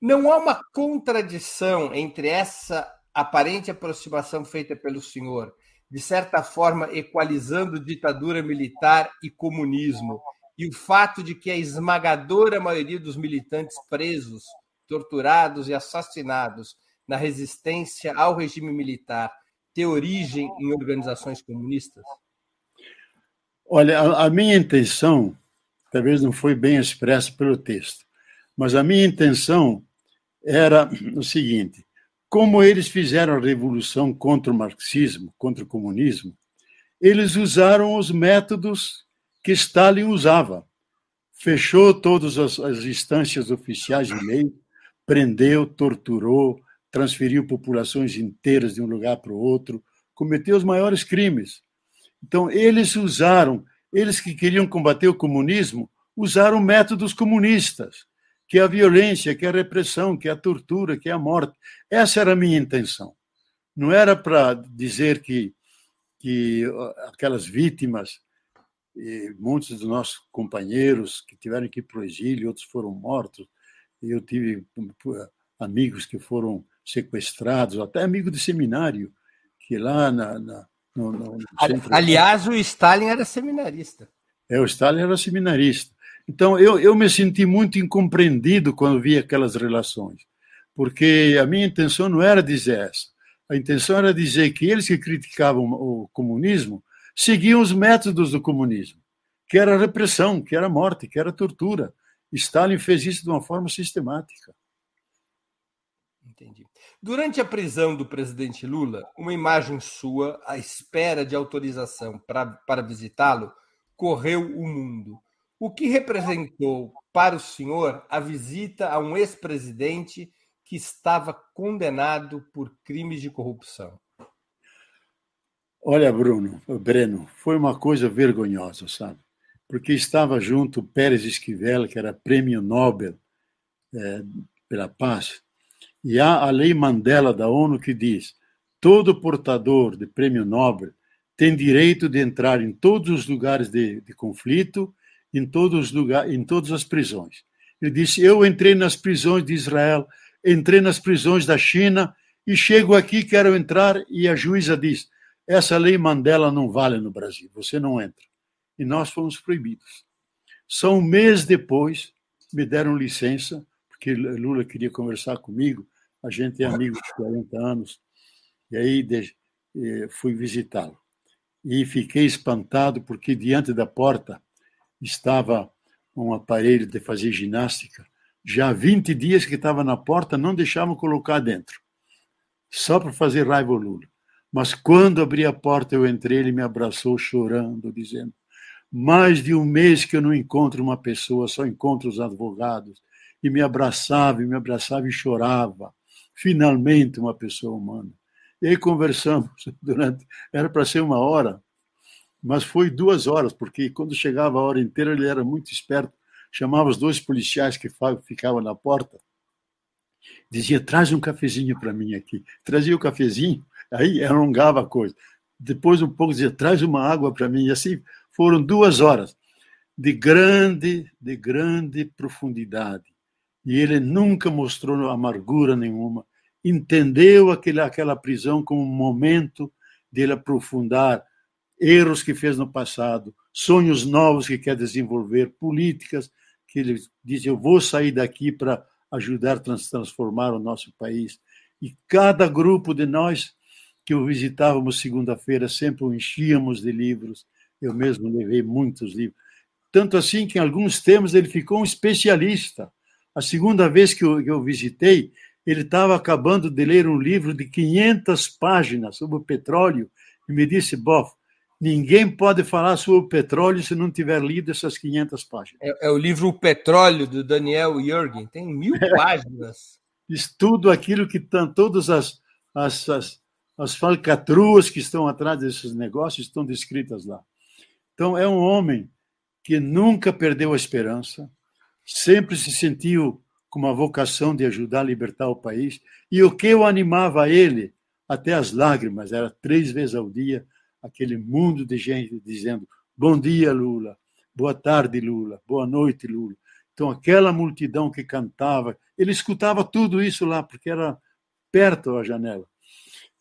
Não há uma contradição entre essa aparente aproximação feita pelo senhor, de certa forma equalizando ditadura militar e comunismo, e o fato de que a esmagadora maioria dos militantes presos, torturados e assassinados na resistência ao regime militar tem origem em organizações comunistas? Olha, a, a minha intenção, talvez não foi bem expressa pelo texto, mas a minha intenção era o seguinte: como eles fizeram a revolução contra o marxismo, contra o comunismo, eles usaram os métodos que Stalin usava. Fechou todas as, as instâncias oficiais de lei, prendeu, torturou, transferiu populações inteiras de um lugar para o outro, cometeu os maiores crimes. Então, eles usaram, eles que queriam combater o comunismo, usaram métodos comunistas que é a violência, que é a repressão, que é a tortura, que é a morte. Essa era a minha intenção. Não era para dizer que, que aquelas vítimas, muitos dos nossos companheiros que tiveram que ir para o exílio, outros foram mortos, eu tive amigos que foram sequestrados, até amigo de seminário, que lá na, na no, no Aliás, o Stalin era seminarista. É, o Stalin era seminarista. Então, eu, eu me senti muito incompreendido quando vi aquelas relações, porque a minha intenção não era dizer essa. A intenção era dizer que eles que criticavam o comunismo seguiam os métodos do comunismo, que era repressão, que era morte, que era tortura. Stalin fez isso de uma forma sistemática. Durante a prisão do presidente Lula, uma imagem sua, à espera de autorização para, para visitá-lo, correu o mundo. O que representou para o senhor a visita a um ex-presidente que estava condenado por crimes de corrupção? Olha, Bruno, Breno, foi uma coisa vergonhosa, sabe? Porque estava junto Pérez Esquivel, que era prêmio Nobel é, pela paz, e há a lei Mandela da ONU que diz: todo portador de prêmio Nobel tem direito de entrar em todos os lugares de, de conflito em todos os lugares, em todas as prisões. Ele disse: Eu entrei nas prisões de Israel, entrei nas prisões da China e chego aqui, quero entrar, e a juíza diz: Essa lei Mandela não vale no Brasil, você não entra. e nós fomos proibidos. Só um mês depois me deram licença, porque Lula queria conversar comigo, a gente é amigo de 40 anos, e aí fui visitá-lo. E fiquei espantado porque diante da porta estava um aparelho de fazer ginástica. Já há 20 dias que estava na porta, não deixavam colocar dentro. Só para fazer raiva ao Lula. Mas quando abri a porta, eu entrei, ele me abraçou chorando, dizendo: mais de um mês que eu não encontro uma pessoa, só encontro os advogados. E me abraçava, e me abraçava e chorava. Finalmente, uma pessoa humana. E aí conversamos durante. Era para ser uma hora, mas foi duas horas, porque quando chegava a hora inteira, ele era muito esperto. Chamava os dois policiais que ficavam na porta, dizia: traz um cafezinho para mim aqui. Trazia o cafezinho, aí alongava a coisa. Depois, um pouco, dizia: traz uma água para mim. E assim foram duas horas de grande, de grande profundidade. E ele nunca mostrou amargura nenhuma. Entendeu aquele, aquela prisão como um momento dele aprofundar erros que fez no passado, sonhos novos que quer desenvolver, políticas que ele diz: eu vou sair daqui para ajudar a transformar o nosso país. E cada grupo de nós que o visitávamos segunda-feira sempre o enchíamos de livros. Eu mesmo levei muitos livros. Tanto assim que em alguns temas ele ficou um especialista. A segunda vez que eu, que eu visitei, ele estava acabando de ler um livro de 500 páginas sobre o petróleo e me disse, Boff, ninguém pode falar sobre o petróleo se não tiver lido essas 500 páginas. É, é o livro O Petróleo, do Daniel Jürgen, tem mil páginas. Estudo aquilo que estão todas as, as, as, as falcatruas que estão atrás desses negócios estão descritas lá. Então, é um homem que nunca perdeu a esperança, sempre se sentiu com uma vocação de ajudar a libertar o país. E o que eu animava ele, até as lágrimas, era três vezes ao dia, aquele mundo de gente dizendo: Bom dia, Lula. Boa tarde, Lula. Boa noite, Lula. Então, aquela multidão que cantava, ele escutava tudo isso lá, porque era perto a janela.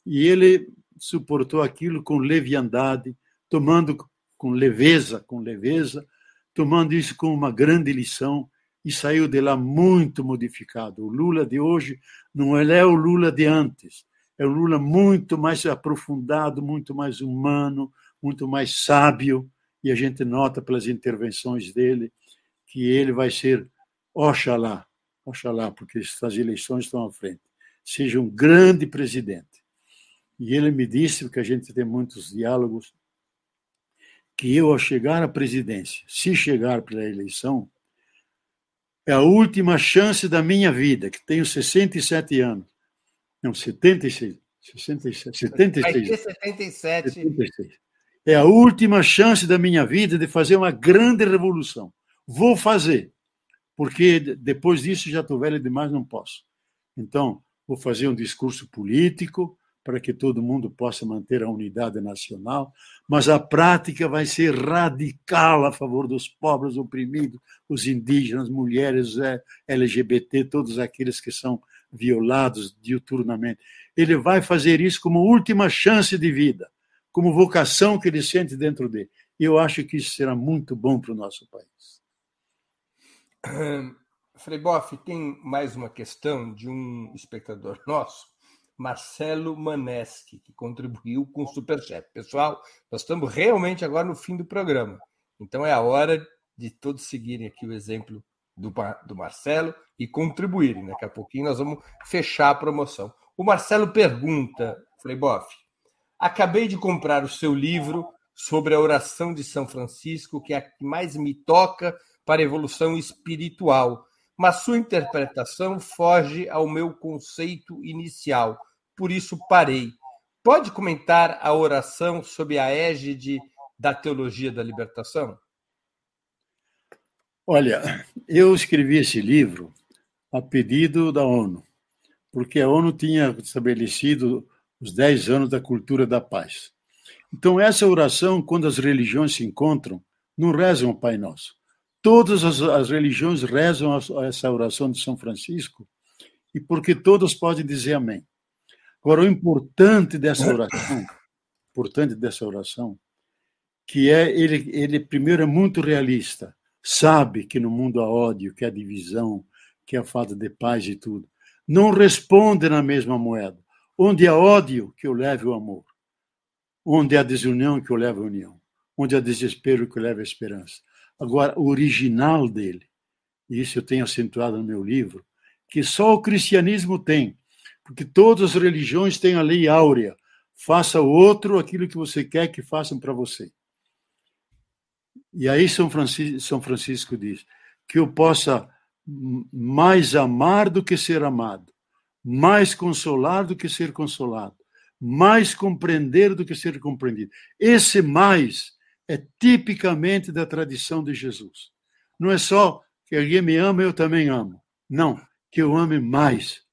E ele suportou aquilo com leviandade, tomando com leveza, com leveza, tomando isso como uma grande lição e saiu de lá muito modificado. O Lula de hoje não é o Lula de antes, é o Lula muito mais aprofundado, muito mais humano, muito mais sábio, e a gente nota pelas intervenções dele que ele vai ser, oxalá, oxalá, porque essas eleições estão à frente, seja um grande presidente. E ele me disse, porque a gente tem muitos diálogos, que eu, ao chegar à presidência, se chegar para a eleição, é a última chance da minha vida, que tenho 67 anos. Não, 76. 67, 76. Vai ter 77. 76. É a última chance da minha vida de fazer uma grande revolução. Vou fazer, porque depois disso já estou velho demais, não posso. Então, vou fazer um discurso político, para que todo mundo possa manter a unidade nacional, mas a prática vai ser radical a favor dos pobres oprimidos, os indígenas, mulheres, é, LGBT, todos aqueles que são violados diuturnamente. Ele vai fazer isso como última chance de vida, como vocação que ele sente dentro dele. E eu acho que isso será muito bom para o nosso país. Frei Boff, tem mais uma questão de um espectador nosso Marcelo Maneschi, que contribuiu com o Superchat. Pessoal, nós estamos realmente agora no fim do programa. Então é a hora de todos seguirem aqui o exemplo do, do Marcelo e contribuírem. Daqui a pouquinho nós vamos fechar a promoção. O Marcelo pergunta, Boff, acabei de comprar o seu livro sobre a oração de São Francisco, que é a que mais me toca para a evolução espiritual mas sua interpretação foge ao meu conceito inicial, por isso parei. Pode comentar a oração sob a égide da teologia da libertação? Olha, eu escrevi esse livro a pedido da ONU, porque a ONU tinha estabelecido os 10 anos da cultura da paz. Então, essa oração, quando as religiões se encontram, não rezam o Pai Nosso Todas as, as religiões rezam a, essa oração de São Francisco e porque todos podem dizer amém. Agora, o importante dessa oração, importante dessa oração que é ele, ele primeiro é muito realista, sabe que no mundo há ódio, que há divisão, que há falta de paz e tudo. Não responde na mesma moeda. Onde há ódio, que eu leve o amor. Onde há desunião, que eu leve a união. Onde há desespero, que eu leve a esperança. Agora, o original dele, e isso eu tenho acentuado no meu livro, que só o cristianismo tem, porque todas as religiões têm a lei áurea. Faça o outro aquilo que você quer que façam para você. E aí São Francisco, São Francisco diz que eu possa mais amar do que ser amado, mais consolar do que ser consolado, mais compreender do que ser compreendido. Esse mais é tipicamente da tradição de Jesus. Não é só que alguém me ama, eu também amo. Não, que eu ame mais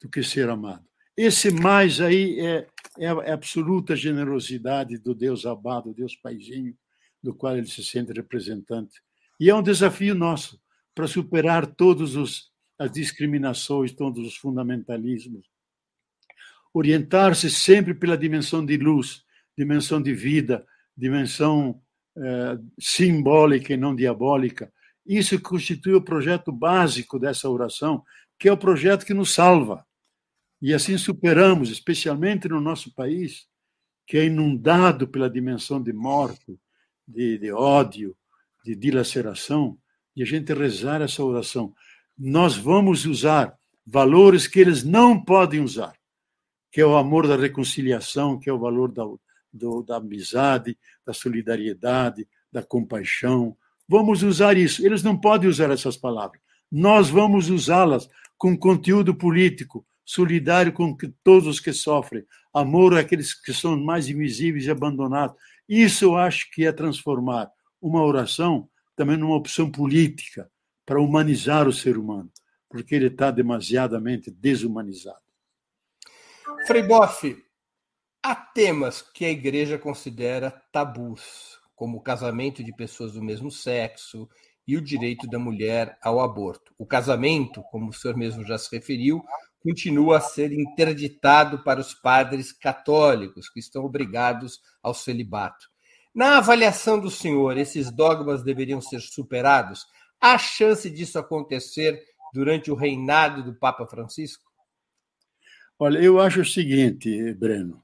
do que ser amado. Esse mais aí é, é a absoluta generosidade do Deus amado, Deus Paizinho, do qual ele se sente representante. E é um desafio nosso para superar todas as discriminações, todos os fundamentalismos. Orientar-se sempre pela dimensão de luz, dimensão de vida, dimensão eh, simbólica e não diabólica. Isso constitui o projeto básico dessa oração, que é o projeto que nos salva. E assim superamos, especialmente no nosso país, que é inundado pela dimensão de morte, de, de ódio, de dilaceração, e a gente rezar essa oração. Nós vamos usar valores que eles não podem usar, que é o amor da reconciliação, que é o valor da, do, da amizade, da solidariedade, da compaixão. Vamos usar isso. Eles não podem usar essas palavras. Nós vamos usá-las com conteúdo político, solidário com todos os que sofrem, amor àqueles que são mais invisíveis e abandonados. Isso eu acho que é transformar uma oração também numa opção política para humanizar o ser humano, porque ele está demasiadamente desumanizado. Frei Boff, há temas que a igreja considera tabus, como o casamento de pessoas do mesmo sexo e o direito da mulher ao aborto. O casamento, como o senhor mesmo já se referiu, continua a ser interditado para os padres católicos, que estão obrigados ao celibato. Na avaliação do senhor, esses dogmas deveriam ser superados? Há chance disso acontecer durante o reinado do Papa Francisco? Olha, eu acho o seguinte, Breno,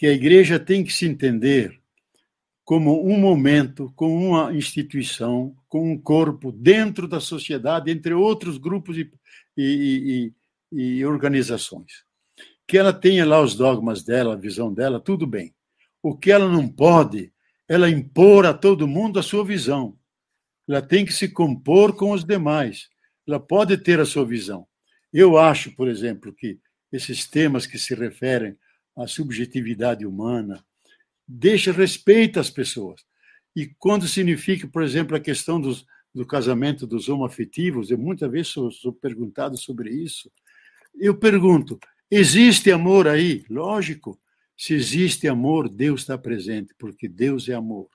que a igreja tem que se entender como um momento, como uma instituição, com um corpo dentro da sociedade, entre outros grupos e, e, e, e organizações. Que ela tenha lá os dogmas dela, a visão dela, tudo bem. O que ela não pode, ela impor a todo mundo a sua visão. Ela tem que se compor com os demais. Ela pode ter a sua visão. Eu acho, por exemplo, que esses temas que se referem à subjetividade humana, deixa respeito às pessoas. E quando significa, por exemplo, a questão dos, do casamento dos homoafetivos, eu muitas vezes sou, sou perguntado sobre isso. Eu pergunto: existe amor aí? Lógico. Se existe amor, Deus está presente, porque Deus é amor.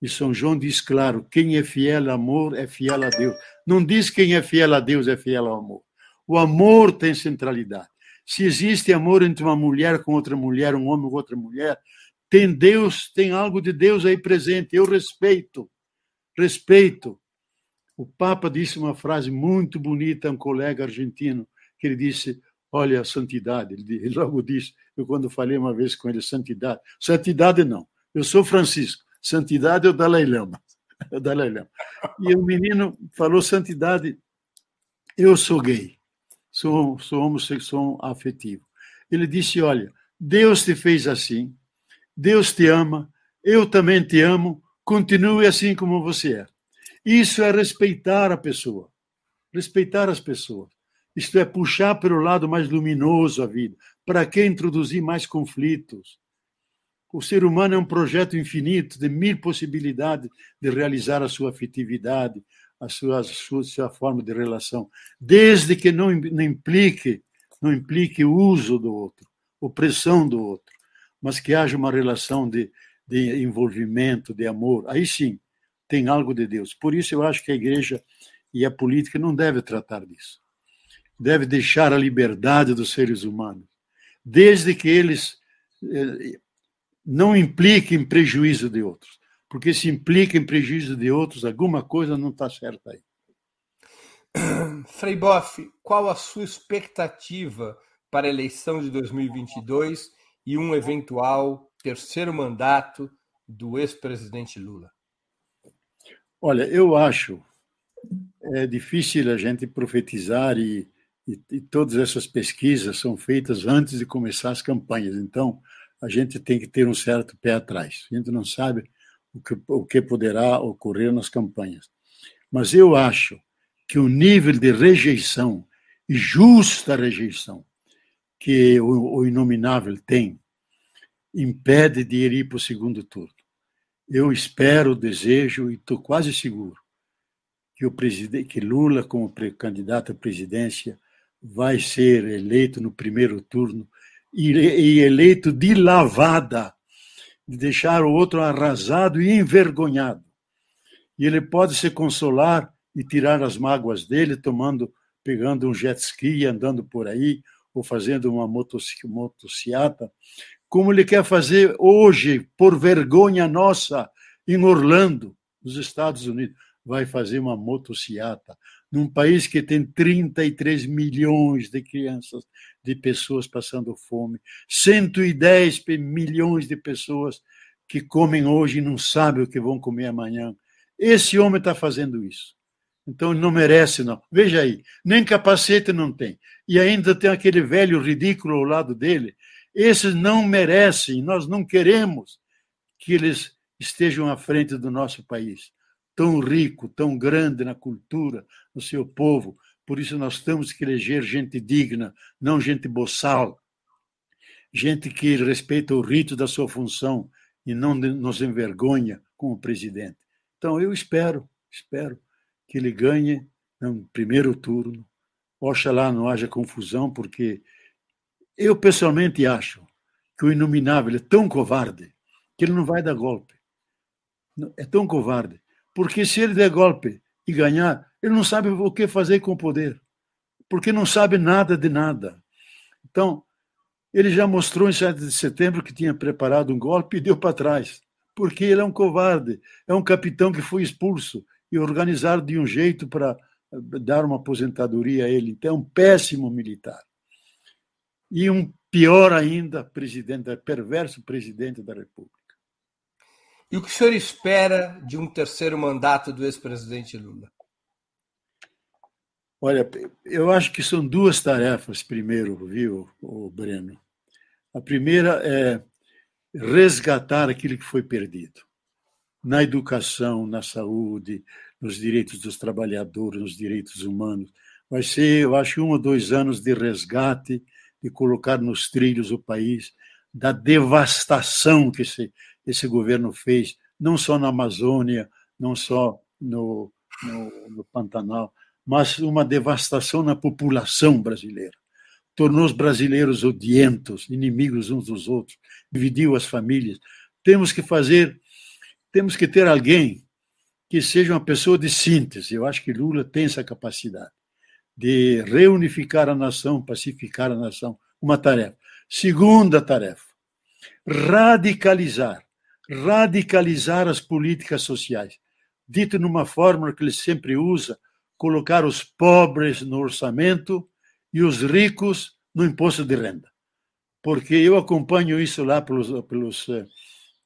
E São João diz claro: quem é fiel ao amor é fiel a Deus. Não diz quem é fiel a Deus é fiel ao amor. O amor tem centralidade. Se existe amor entre uma mulher com outra mulher, um homem com outra mulher, tem Deus, tem algo de Deus aí presente. Eu respeito, respeito. O Papa disse uma frase muito bonita a um colega argentino, que ele disse: Olha a santidade. Ele logo disse, eu quando falei uma vez com ele, santidade. Santidade não, eu sou Francisco. Santidade é o Dalai Lama. É o Dalai Lama. E o menino falou santidade. Eu sou gay, sou, sou homossexual afetivo. Ele disse: Olha, Deus te fez assim, Deus te ama, eu também te amo, continue assim como você é. Isso é respeitar a pessoa, respeitar as pessoas. Isto é, puxar para o lado mais luminoso a vida. Para que introduzir mais conflitos? O ser humano é um projeto infinito de mil possibilidades de realizar a sua afetividade, a sua, forma de relação, desde que não, não implique não implique o uso do outro, opressão do outro mas que haja uma relação de, de envolvimento, de amor, aí sim tem algo de Deus. Por isso eu acho que a igreja e a política não deve tratar disso. Deve deixar a liberdade dos seres humanos, desde que eles eh, não implique em prejuízo de outros. Porque se implica em prejuízo de outros, alguma coisa não está certa aí. Frei Boff, qual a sua expectativa para a eleição de 2022 e um eventual terceiro mandato do ex-presidente Lula? Olha, eu acho é difícil a gente profetizar e, e, e, todas essas pesquisas são feitas antes de começar as campanhas. Então, a gente tem que ter um certo pé atrás. A gente não sabe o que, o que poderá ocorrer nas campanhas. Mas eu acho que o nível de rejeição, justa rejeição, que o, o inominável tem, impede de ir para o segundo turno. Eu espero, desejo e estou quase seguro que o presidente, que Lula como candidato à presidência vai ser eleito no primeiro turno e, e eleito de lavada, de deixar o outro arrasado e envergonhado. E ele pode se consolar e tirar as mágoas dele tomando, pegando um jet ski, andando por aí ou fazendo uma motociata, como ele quer fazer hoje, por vergonha nossa, em Orlando, nos Estados Unidos. Vai fazer uma motociata num país que tem 33 milhões de crianças, de pessoas passando fome, 110 milhões de pessoas que comem hoje e não sabem o que vão comer amanhã. Esse homem está fazendo isso. Então não merece, não. Veja aí, nem capacete não tem. E ainda tem aquele velho ridículo ao lado dele, esses não merecem, nós não queremos que eles estejam à frente do nosso país, tão rico, tão grande na cultura, no seu povo. Por isso nós temos que eleger gente digna, não gente boçal, gente que respeita o rito da sua função e não nos envergonha como presidente. Então eu espero, espero que ele ganhe no primeiro turno. Oxalá não haja confusão, porque eu, pessoalmente, acho que o Inominável é tão covarde que ele não vai dar golpe. É tão covarde. Porque se ele der golpe e ganhar, ele não sabe o que fazer com o poder. Porque não sabe nada de nada. Então, ele já mostrou em 7 de setembro que tinha preparado um golpe e deu para trás. Porque ele é um covarde. É um capitão que foi expulso e organizado de um jeito para dar uma aposentadoria a ele. Então, é um péssimo militar e um pior ainda presidente, perverso presidente da República. E o que o senhor espera de um terceiro mandato do ex-presidente Lula? Olha, eu acho que são duas tarefas, primeiro, viu, o Breno? A primeira é resgatar aquilo que foi perdido na educação, na saúde, nos direitos dos trabalhadores, nos direitos humanos. Vai ser, eu acho, um ou dois anos de resgate de colocar nos trilhos o país, da devastação que esse, esse governo fez, não só na Amazônia, não só no, no, no Pantanal, mas uma devastação na população brasileira. Tornou os brasileiros odientos, inimigos uns dos outros, dividiu as famílias. Temos que fazer, temos que ter alguém que seja uma pessoa de síntese. Eu acho que Lula tem essa capacidade de reunificar a nação, pacificar a nação, uma tarefa. Segunda tarefa, radicalizar, radicalizar as políticas sociais. Dito numa fórmula que ele sempre usa, colocar os pobres no orçamento e os ricos no imposto de renda. Porque eu acompanho isso lá pelos, pelos, eh,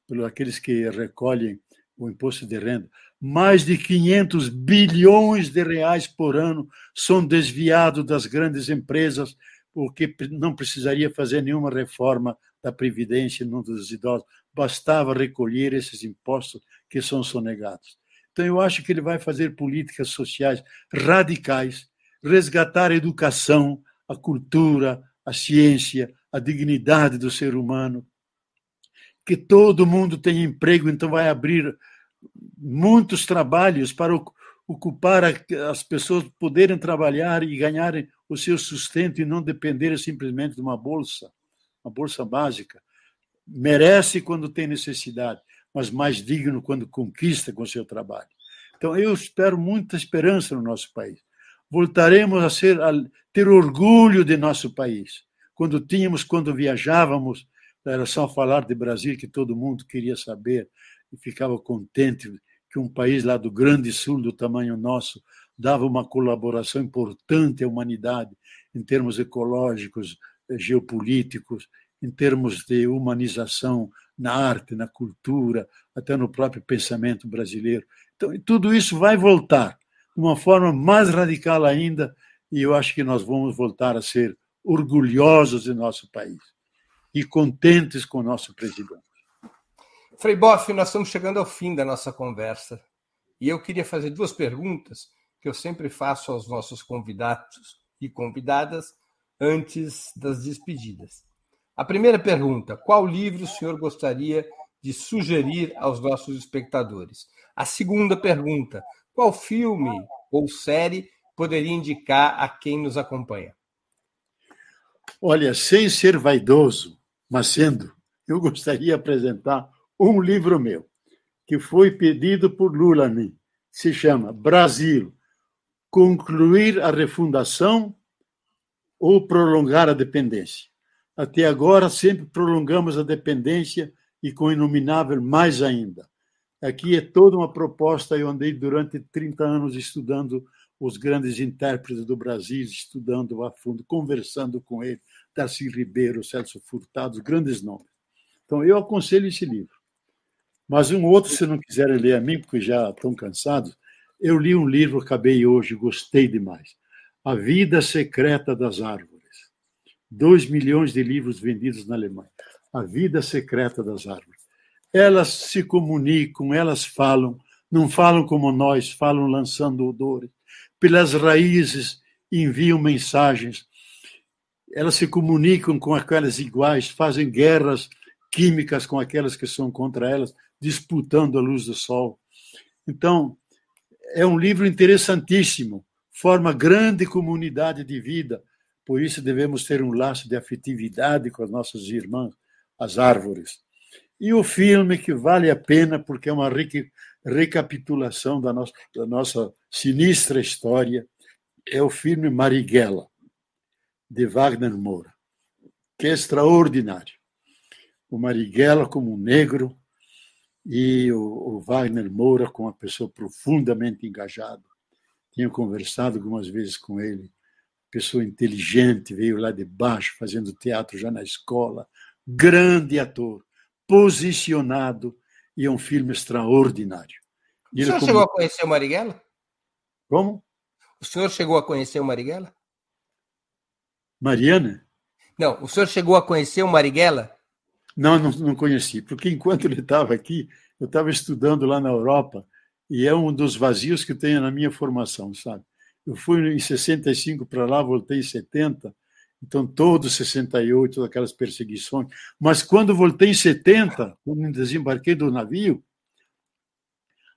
pelos aqueles que recolhem o imposto de renda mais de 500 bilhões de reais por ano são desviados das grandes empresas, porque não precisaria fazer nenhuma reforma da Previdência no dos idosos, bastava recolher esses impostos que são sonegados. Então, eu acho que ele vai fazer políticas sociais radicais, resgatar a educação, a cultura, a ciência, a dignidade do ser humano, que todo mundo tenha emprego, então vai abrir muitos trabalhos para ocupar as pessoas poderem trabalhar e ganharem o seu sustento e não dependerem simplesmente de uma bolsa, uma bolsa básica. Merece quando tem necessidade, mas mais digno quando conquista com seu trabalho. Então eu espero muita esperança no nosso país. Voltaremos a ser a ter orgulho de nosso país. Quando tínhamos, quando viajávamos, era só falar de Brasil que todo mundo queria saber e ficava contente que um país lá do Grande Sul, do tamanho nosso, dava uma colaboração importante à humanidade em termos ecológicos, eh, geopolíticos, em termos de humanização na arte, na cultura, até no próprio pensamento brasileiro. Então, tudo isso vai voltar de uma forma mais radical ainda, e eu acho que nós vamos voltar a ser orgulhosos de nosso país e contentes com o nosso presidente. Frei Boff, nós estamos chegando ao fim da nossa conversa e eu queria fazer duas perguntas que eu sempre faço aos nossos convidados e convidadas antes das despedidas. A primeira pergunta: qual livro o senhor gostaria de sugerir aos nossos espectadores? A segunda pergunta: qual filme ou série poderia indicar a quem nos acompanha? Olha, sem ser vaidoso, mas sendo, eu gostaria de apresentar um livro meu, que foi pedido por Lula a mim. Se chama Brasil, concluir a refundação ou prolongar a dependência. Até agora, sempre prolongamos a dependência e com inominável mais ainda. Aqui é toda uma proposta. Eu andei durante 30 anos estudando os grandes intérpretes do Brasil, estudando a fundo, conversando com ele, Darcy Ribeiro, Celso Furtado, grandes nomes. Então, eu aconselho esse livro. Mas um outro, se não quiserem ler a mim, porque já estão cansados, eu li um livro, acabei hoje, gostei demais. A Vida Secreta das Árvores. Dois milhões de livros vendidos na Alemanha. A Vida Secreta das Árvores. Elas se comunicam, elas falam, não falam como nós, falam lançando odores. Pelas raízes enviam mensagens. Elas se comunicam com aquelas iguais, fazem guerras químicas com aquelas que são contra elas, disputando a luz do sol. Então, é um livro interessantíssimo forma grande comunidade de vida. Por isso devemos ter um laço de afetividade com as nossas irmãs, as árvores. E o filme que vale a pena, porque é uma recapitulação da nossa, da nossa sinistra história, é o filme Marighella, de Wagner Moura, que é extraordinário. O Marighella como um negro e o, o Wagner Moura como uma pessoa profundamente engajada tinha conversado algumas vezes com ele, pessoa inteligente, veio lá de baixo, fazendo teatro já na escola, grande ator, posicionado, e é um filme extraordinário. E o senhor como... chegou a conhecer o Marighella? Como? O senhor chegou a conhecer o Marighella? Mariana? Não, o senhor chegou a conhecer o Marighella? Não, não, não conheci, porque enquanto ele estava aqui, eu estava estudando lá na Europa e é um dos vazios que tenho na minha formação, sabe? Eu fui em 65 para lá, voltei em 70, então todos 68, aquelas perseguições. Mas quando voltei em 70, quando desembarquei do navio,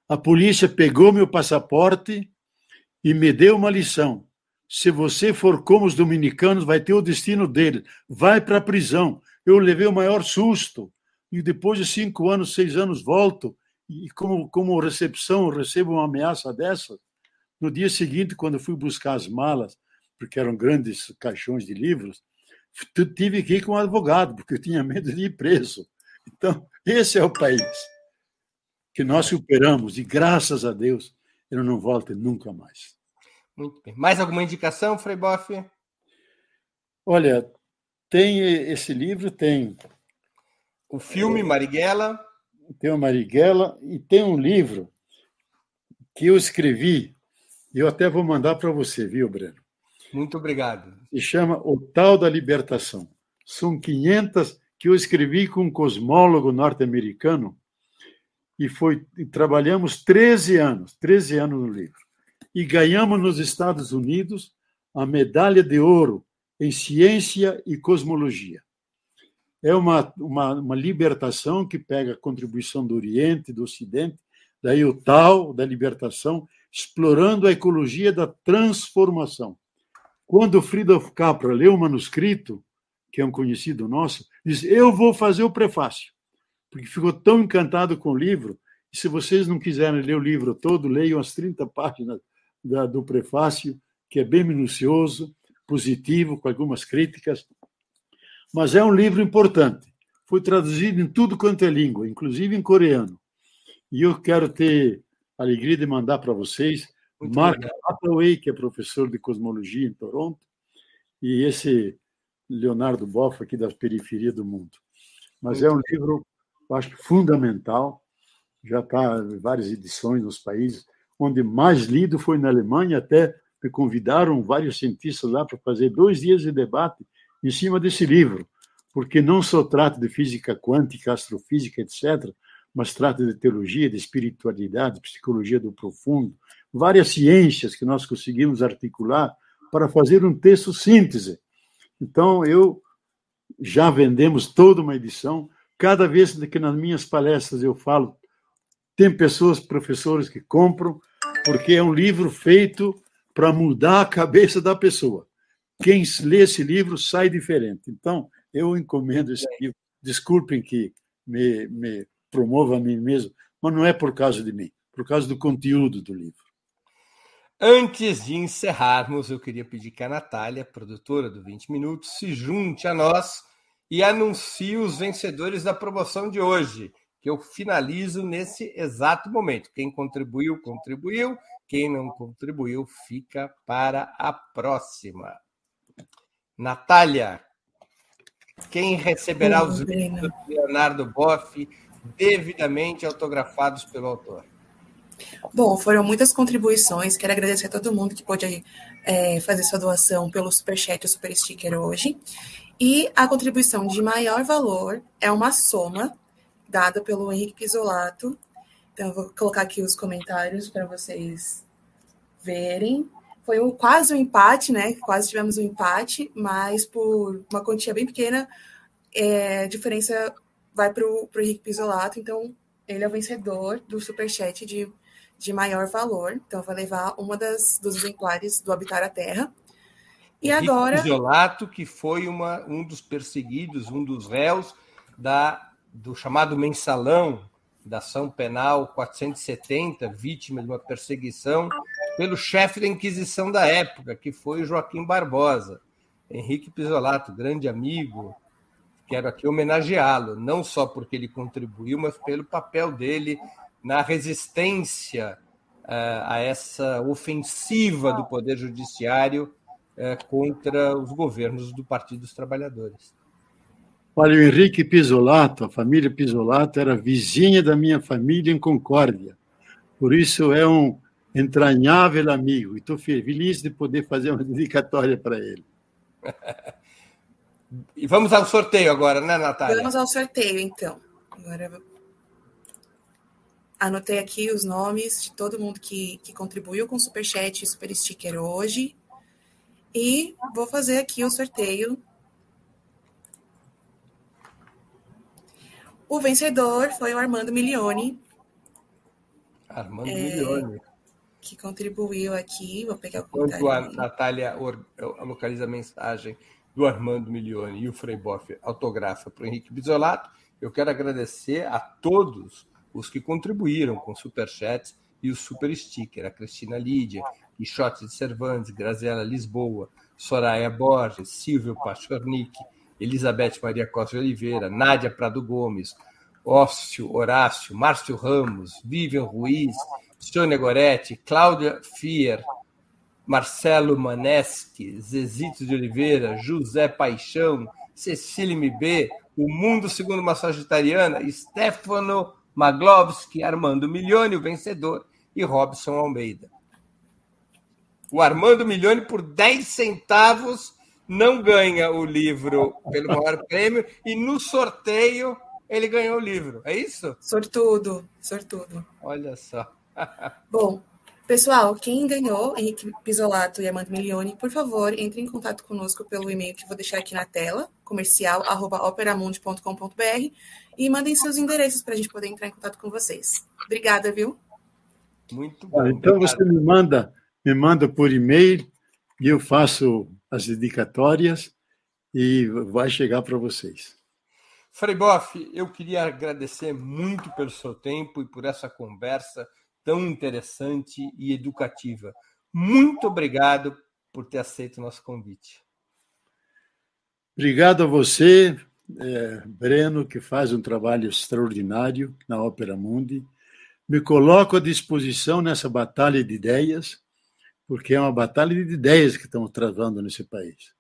a polícia pegou meu passaporte e me deu uma lição. Se você for como os dominicanos, vai ter o destino dele. Vai para a prisão. Eu levei o maior susto. E depois de cinco anos, seis anos, volto e como, como recepção, recebo uma ameaça dessa. No dia seguinte, quando fui buscar as malas, porque eram grandes caixões de livros, tive que ir com um advogado, porque eu tinha medo de ir preso. Então, esse é o país que nós superamos, e graças a Deus, ele não volta nunca mais. Muito bem. Mais alguma indicação, Frei Boff? Olha, tem esse livro, tem. O filme Marighella tem o Marighella e tem um livro que eu escrevi, eu até vou mandar para você, viu, Breno? Muito obrigado. Se chama O Tal da Libertação. São 500 que eu escrevi com um cosmólogo norte-americano e foi e trabalhamos 13 anos, 13 anos no livro. E ganhamos nos Estados Unidos a medalha de ouro em ciência e cosmologia é uma, uma, uma libertação que pega a contribuição do Oriente, do Ocidente, daí o tal da libertação, explorando a ecologia da transformação. Quando Friedrich Capra leu o manuscrito, que é um conhecido nosso, diz: Eu vou fazer o prefácio, porque ficou tão encantado com o livro. E se vocês não quiserem ler o livro todo, leiam as 30 páginas da, do prefácio, que é bem minucioso, positivo, com algumas críticas, mas é um livro importante. foi traduzido em tudo quanto é língua, inclusive em coreano. E eu quero ter alegria de mandar para vocês Muito Mark Hathaway, que é professor de cosmologia em Toronto, e esse Leonardo Boff, aqui da periferia do mundo. Mas Muito é um livro, acho fundamental, já está em várias edições nos países, onde mais lido foi na Alemanha, até me convidaram vários cientistas lá para fazer dois dias de debate em cima desse livro, porque não só trata de física quântica, astrofísica, etc., mas trata de teologia, de espiritualidade, psicologia do profundo, várias ciências que nós conseguimos articular para fazer um texto síntese. Então, eu já vendemos toda uma edição. Cada vez que nas minhas palestras eu falo, tem pessoas, professores que compram, porque é um livro feito para mudar a cabeça da pessoa. Quem lê esse livro sai diferente. Então, eu encomendo esse livro. Desculpem que me, me promova a mim mesmo, mas não é por causa de mim, por causa do conteúdo do livro. Antes de encerrarmos, eu queria pedir que a Natália, produtora do 20 Minutos, se junte a nós e anuncie os vencedores da promoção de hoje, que eu finalizo nesse exato momento. Quem contribuiu, contribuiu. Quem não contribuiu, fica para a próxima. Natália, quem receberá os livros do Leonardo Boff devidamente autografados pelo autor? Bom, foram muitas contribuições. Quero agradecer a todo mundo que pôde é, fazer sua doação pelo Superchat ou Super Sticker hoje. E a contribuição de maior valor é uma soma dada pelo Henrique Pisolato. Então, eu vou colocar aqui os comentários para vocês verem. Foi um, quase um empate, né? Quase tivemos um empate, mas por uma quantia bem pequena, é, a diferença vai para o Henrique Pisolato. Então, ele é o vencedor do superchat de, de maior valor. Então, vai levar uma das dos exemplares do Habitar a Terra. E Henrique agora. Pisolato, que foi uma, um dos perseguidos, um dos réus da do chamado mensalão da ação penal 470, vítima de uma perseguição pelo chefe da Inquisição da época, que foi Joaquim Barbosa. Henrique Pisolato, grande amigo, quero aqui homenageá-lo, não só porque ele contribuiu, mas pelo papel dele na resistência uh, a essa ofensiva do Poder Judiciário uh, contra os governos do Partido dos Trabalhadores. Olha, o Henrique Pisolato, a família Pisolato era vizinha da minha família em Concórdia. Por isso é um entranhável amigo. E estou feliz de poder fazer uma dedicatória para ele. e vamos ao sorteio agora, né, Natália? Vamos ao sorteio, então. Agora anotei aqui os nomes de todo mundo que, que contribuiu com o Superchat e Super Sticker hoje. E vou fazer aqui o sorteio O vencedor foi o Armando Milione. Armando é, Milione. Que contribuiu aqui. Vou pegar o. Quando a Natália localiza a mensagem do Armando Milione e o Frei Boff autografa para o Henrique Bisolato, eu quero agradecer a todos os que contribuíram com superchats e o super sticker. A Cristina Lídia, Quixote de Cervantes, Graziela Lisboa, Soraya Borges, Silvio Pachornik, Elizabeth Maria Costa de Oliveira, Nádia Prado Gomes, Ócio Horácio, Márcio Ramos, Vivian Ruiz, Sônia Goretti, Cláudia Fier, Marcelo Maneschi, Zezito de Oliveira, José Paixão, Cecília MB, O Mundo Segundo uma Sagitariana, Stefano Maglovski, Armando Milione, o vencedor, e Robson Almeida. O Armando Milione, por 10 centavos, não ganha o livro pelo maior prêmio e no sorteio ele ganhou o livro. É isso? Sortudo, sortudo. Olha só. Bom, pessoal, quem ganhou, Henrique Pisolato e Amanda Milione, por favor, entre em contato conosco pelo e-mail que vou deixar aqui na tela, comercial@operamundi.com.br e mandem seus endereços para a gente poder entrar em contato com vocês. Obrigada, viu? Muito bom. Então você me manda, me manda por e-mail e eu faço as dedicatórias e vai chegar para vocês. Frei Boff, eu queria agradecer muito pelo seu tempo e por essa conversa tão interessante e educativa. Muito obrigado por ter aceito o nosso convite. Obrigado a você é, Breno, que faz um trabalho extraordinário na Ópera Mundi. Me coloco à disposição nessa batalha de ideias, porque é uma batalha de ideias que estamos travando nesse país.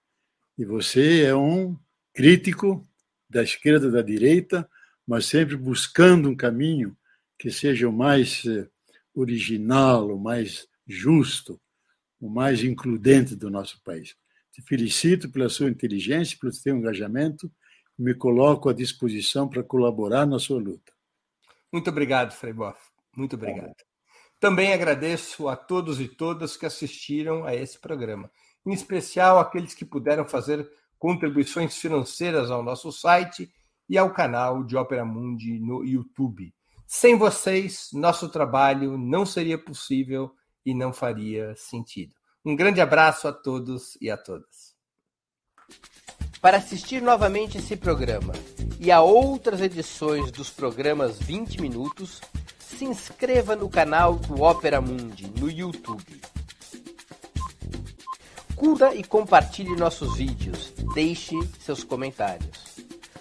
E você é um crítico da esquerda da direita, mas sempre buscando um caminho que seja o mais eh, original, o mais justo, o mais includente do nosso país. Te felicito pela sua inteligência, pelo seu engajamento, e me coloco à disposição para colaborar na sua luta. Muito obrigado, Frei Boff. Muito obrigado. Também agradeço a todos e todas que assistiram a esse programa, em especial aqueles que puderam fazer contribuições financeiras ao nosso site e ao canal de Ópera Mundi no YouTube. Sem vocês, nosso trabalho não seria possível e não faria sentido. Um grande abraço a todos e a todas. Para assistir novamente esse programa e a outras edições dos programas 20 Minutos, se inscreva no canal do Ópera Mundi no YouTube. Curta e compartilhe nossos vídeos. Deixe seus comentários.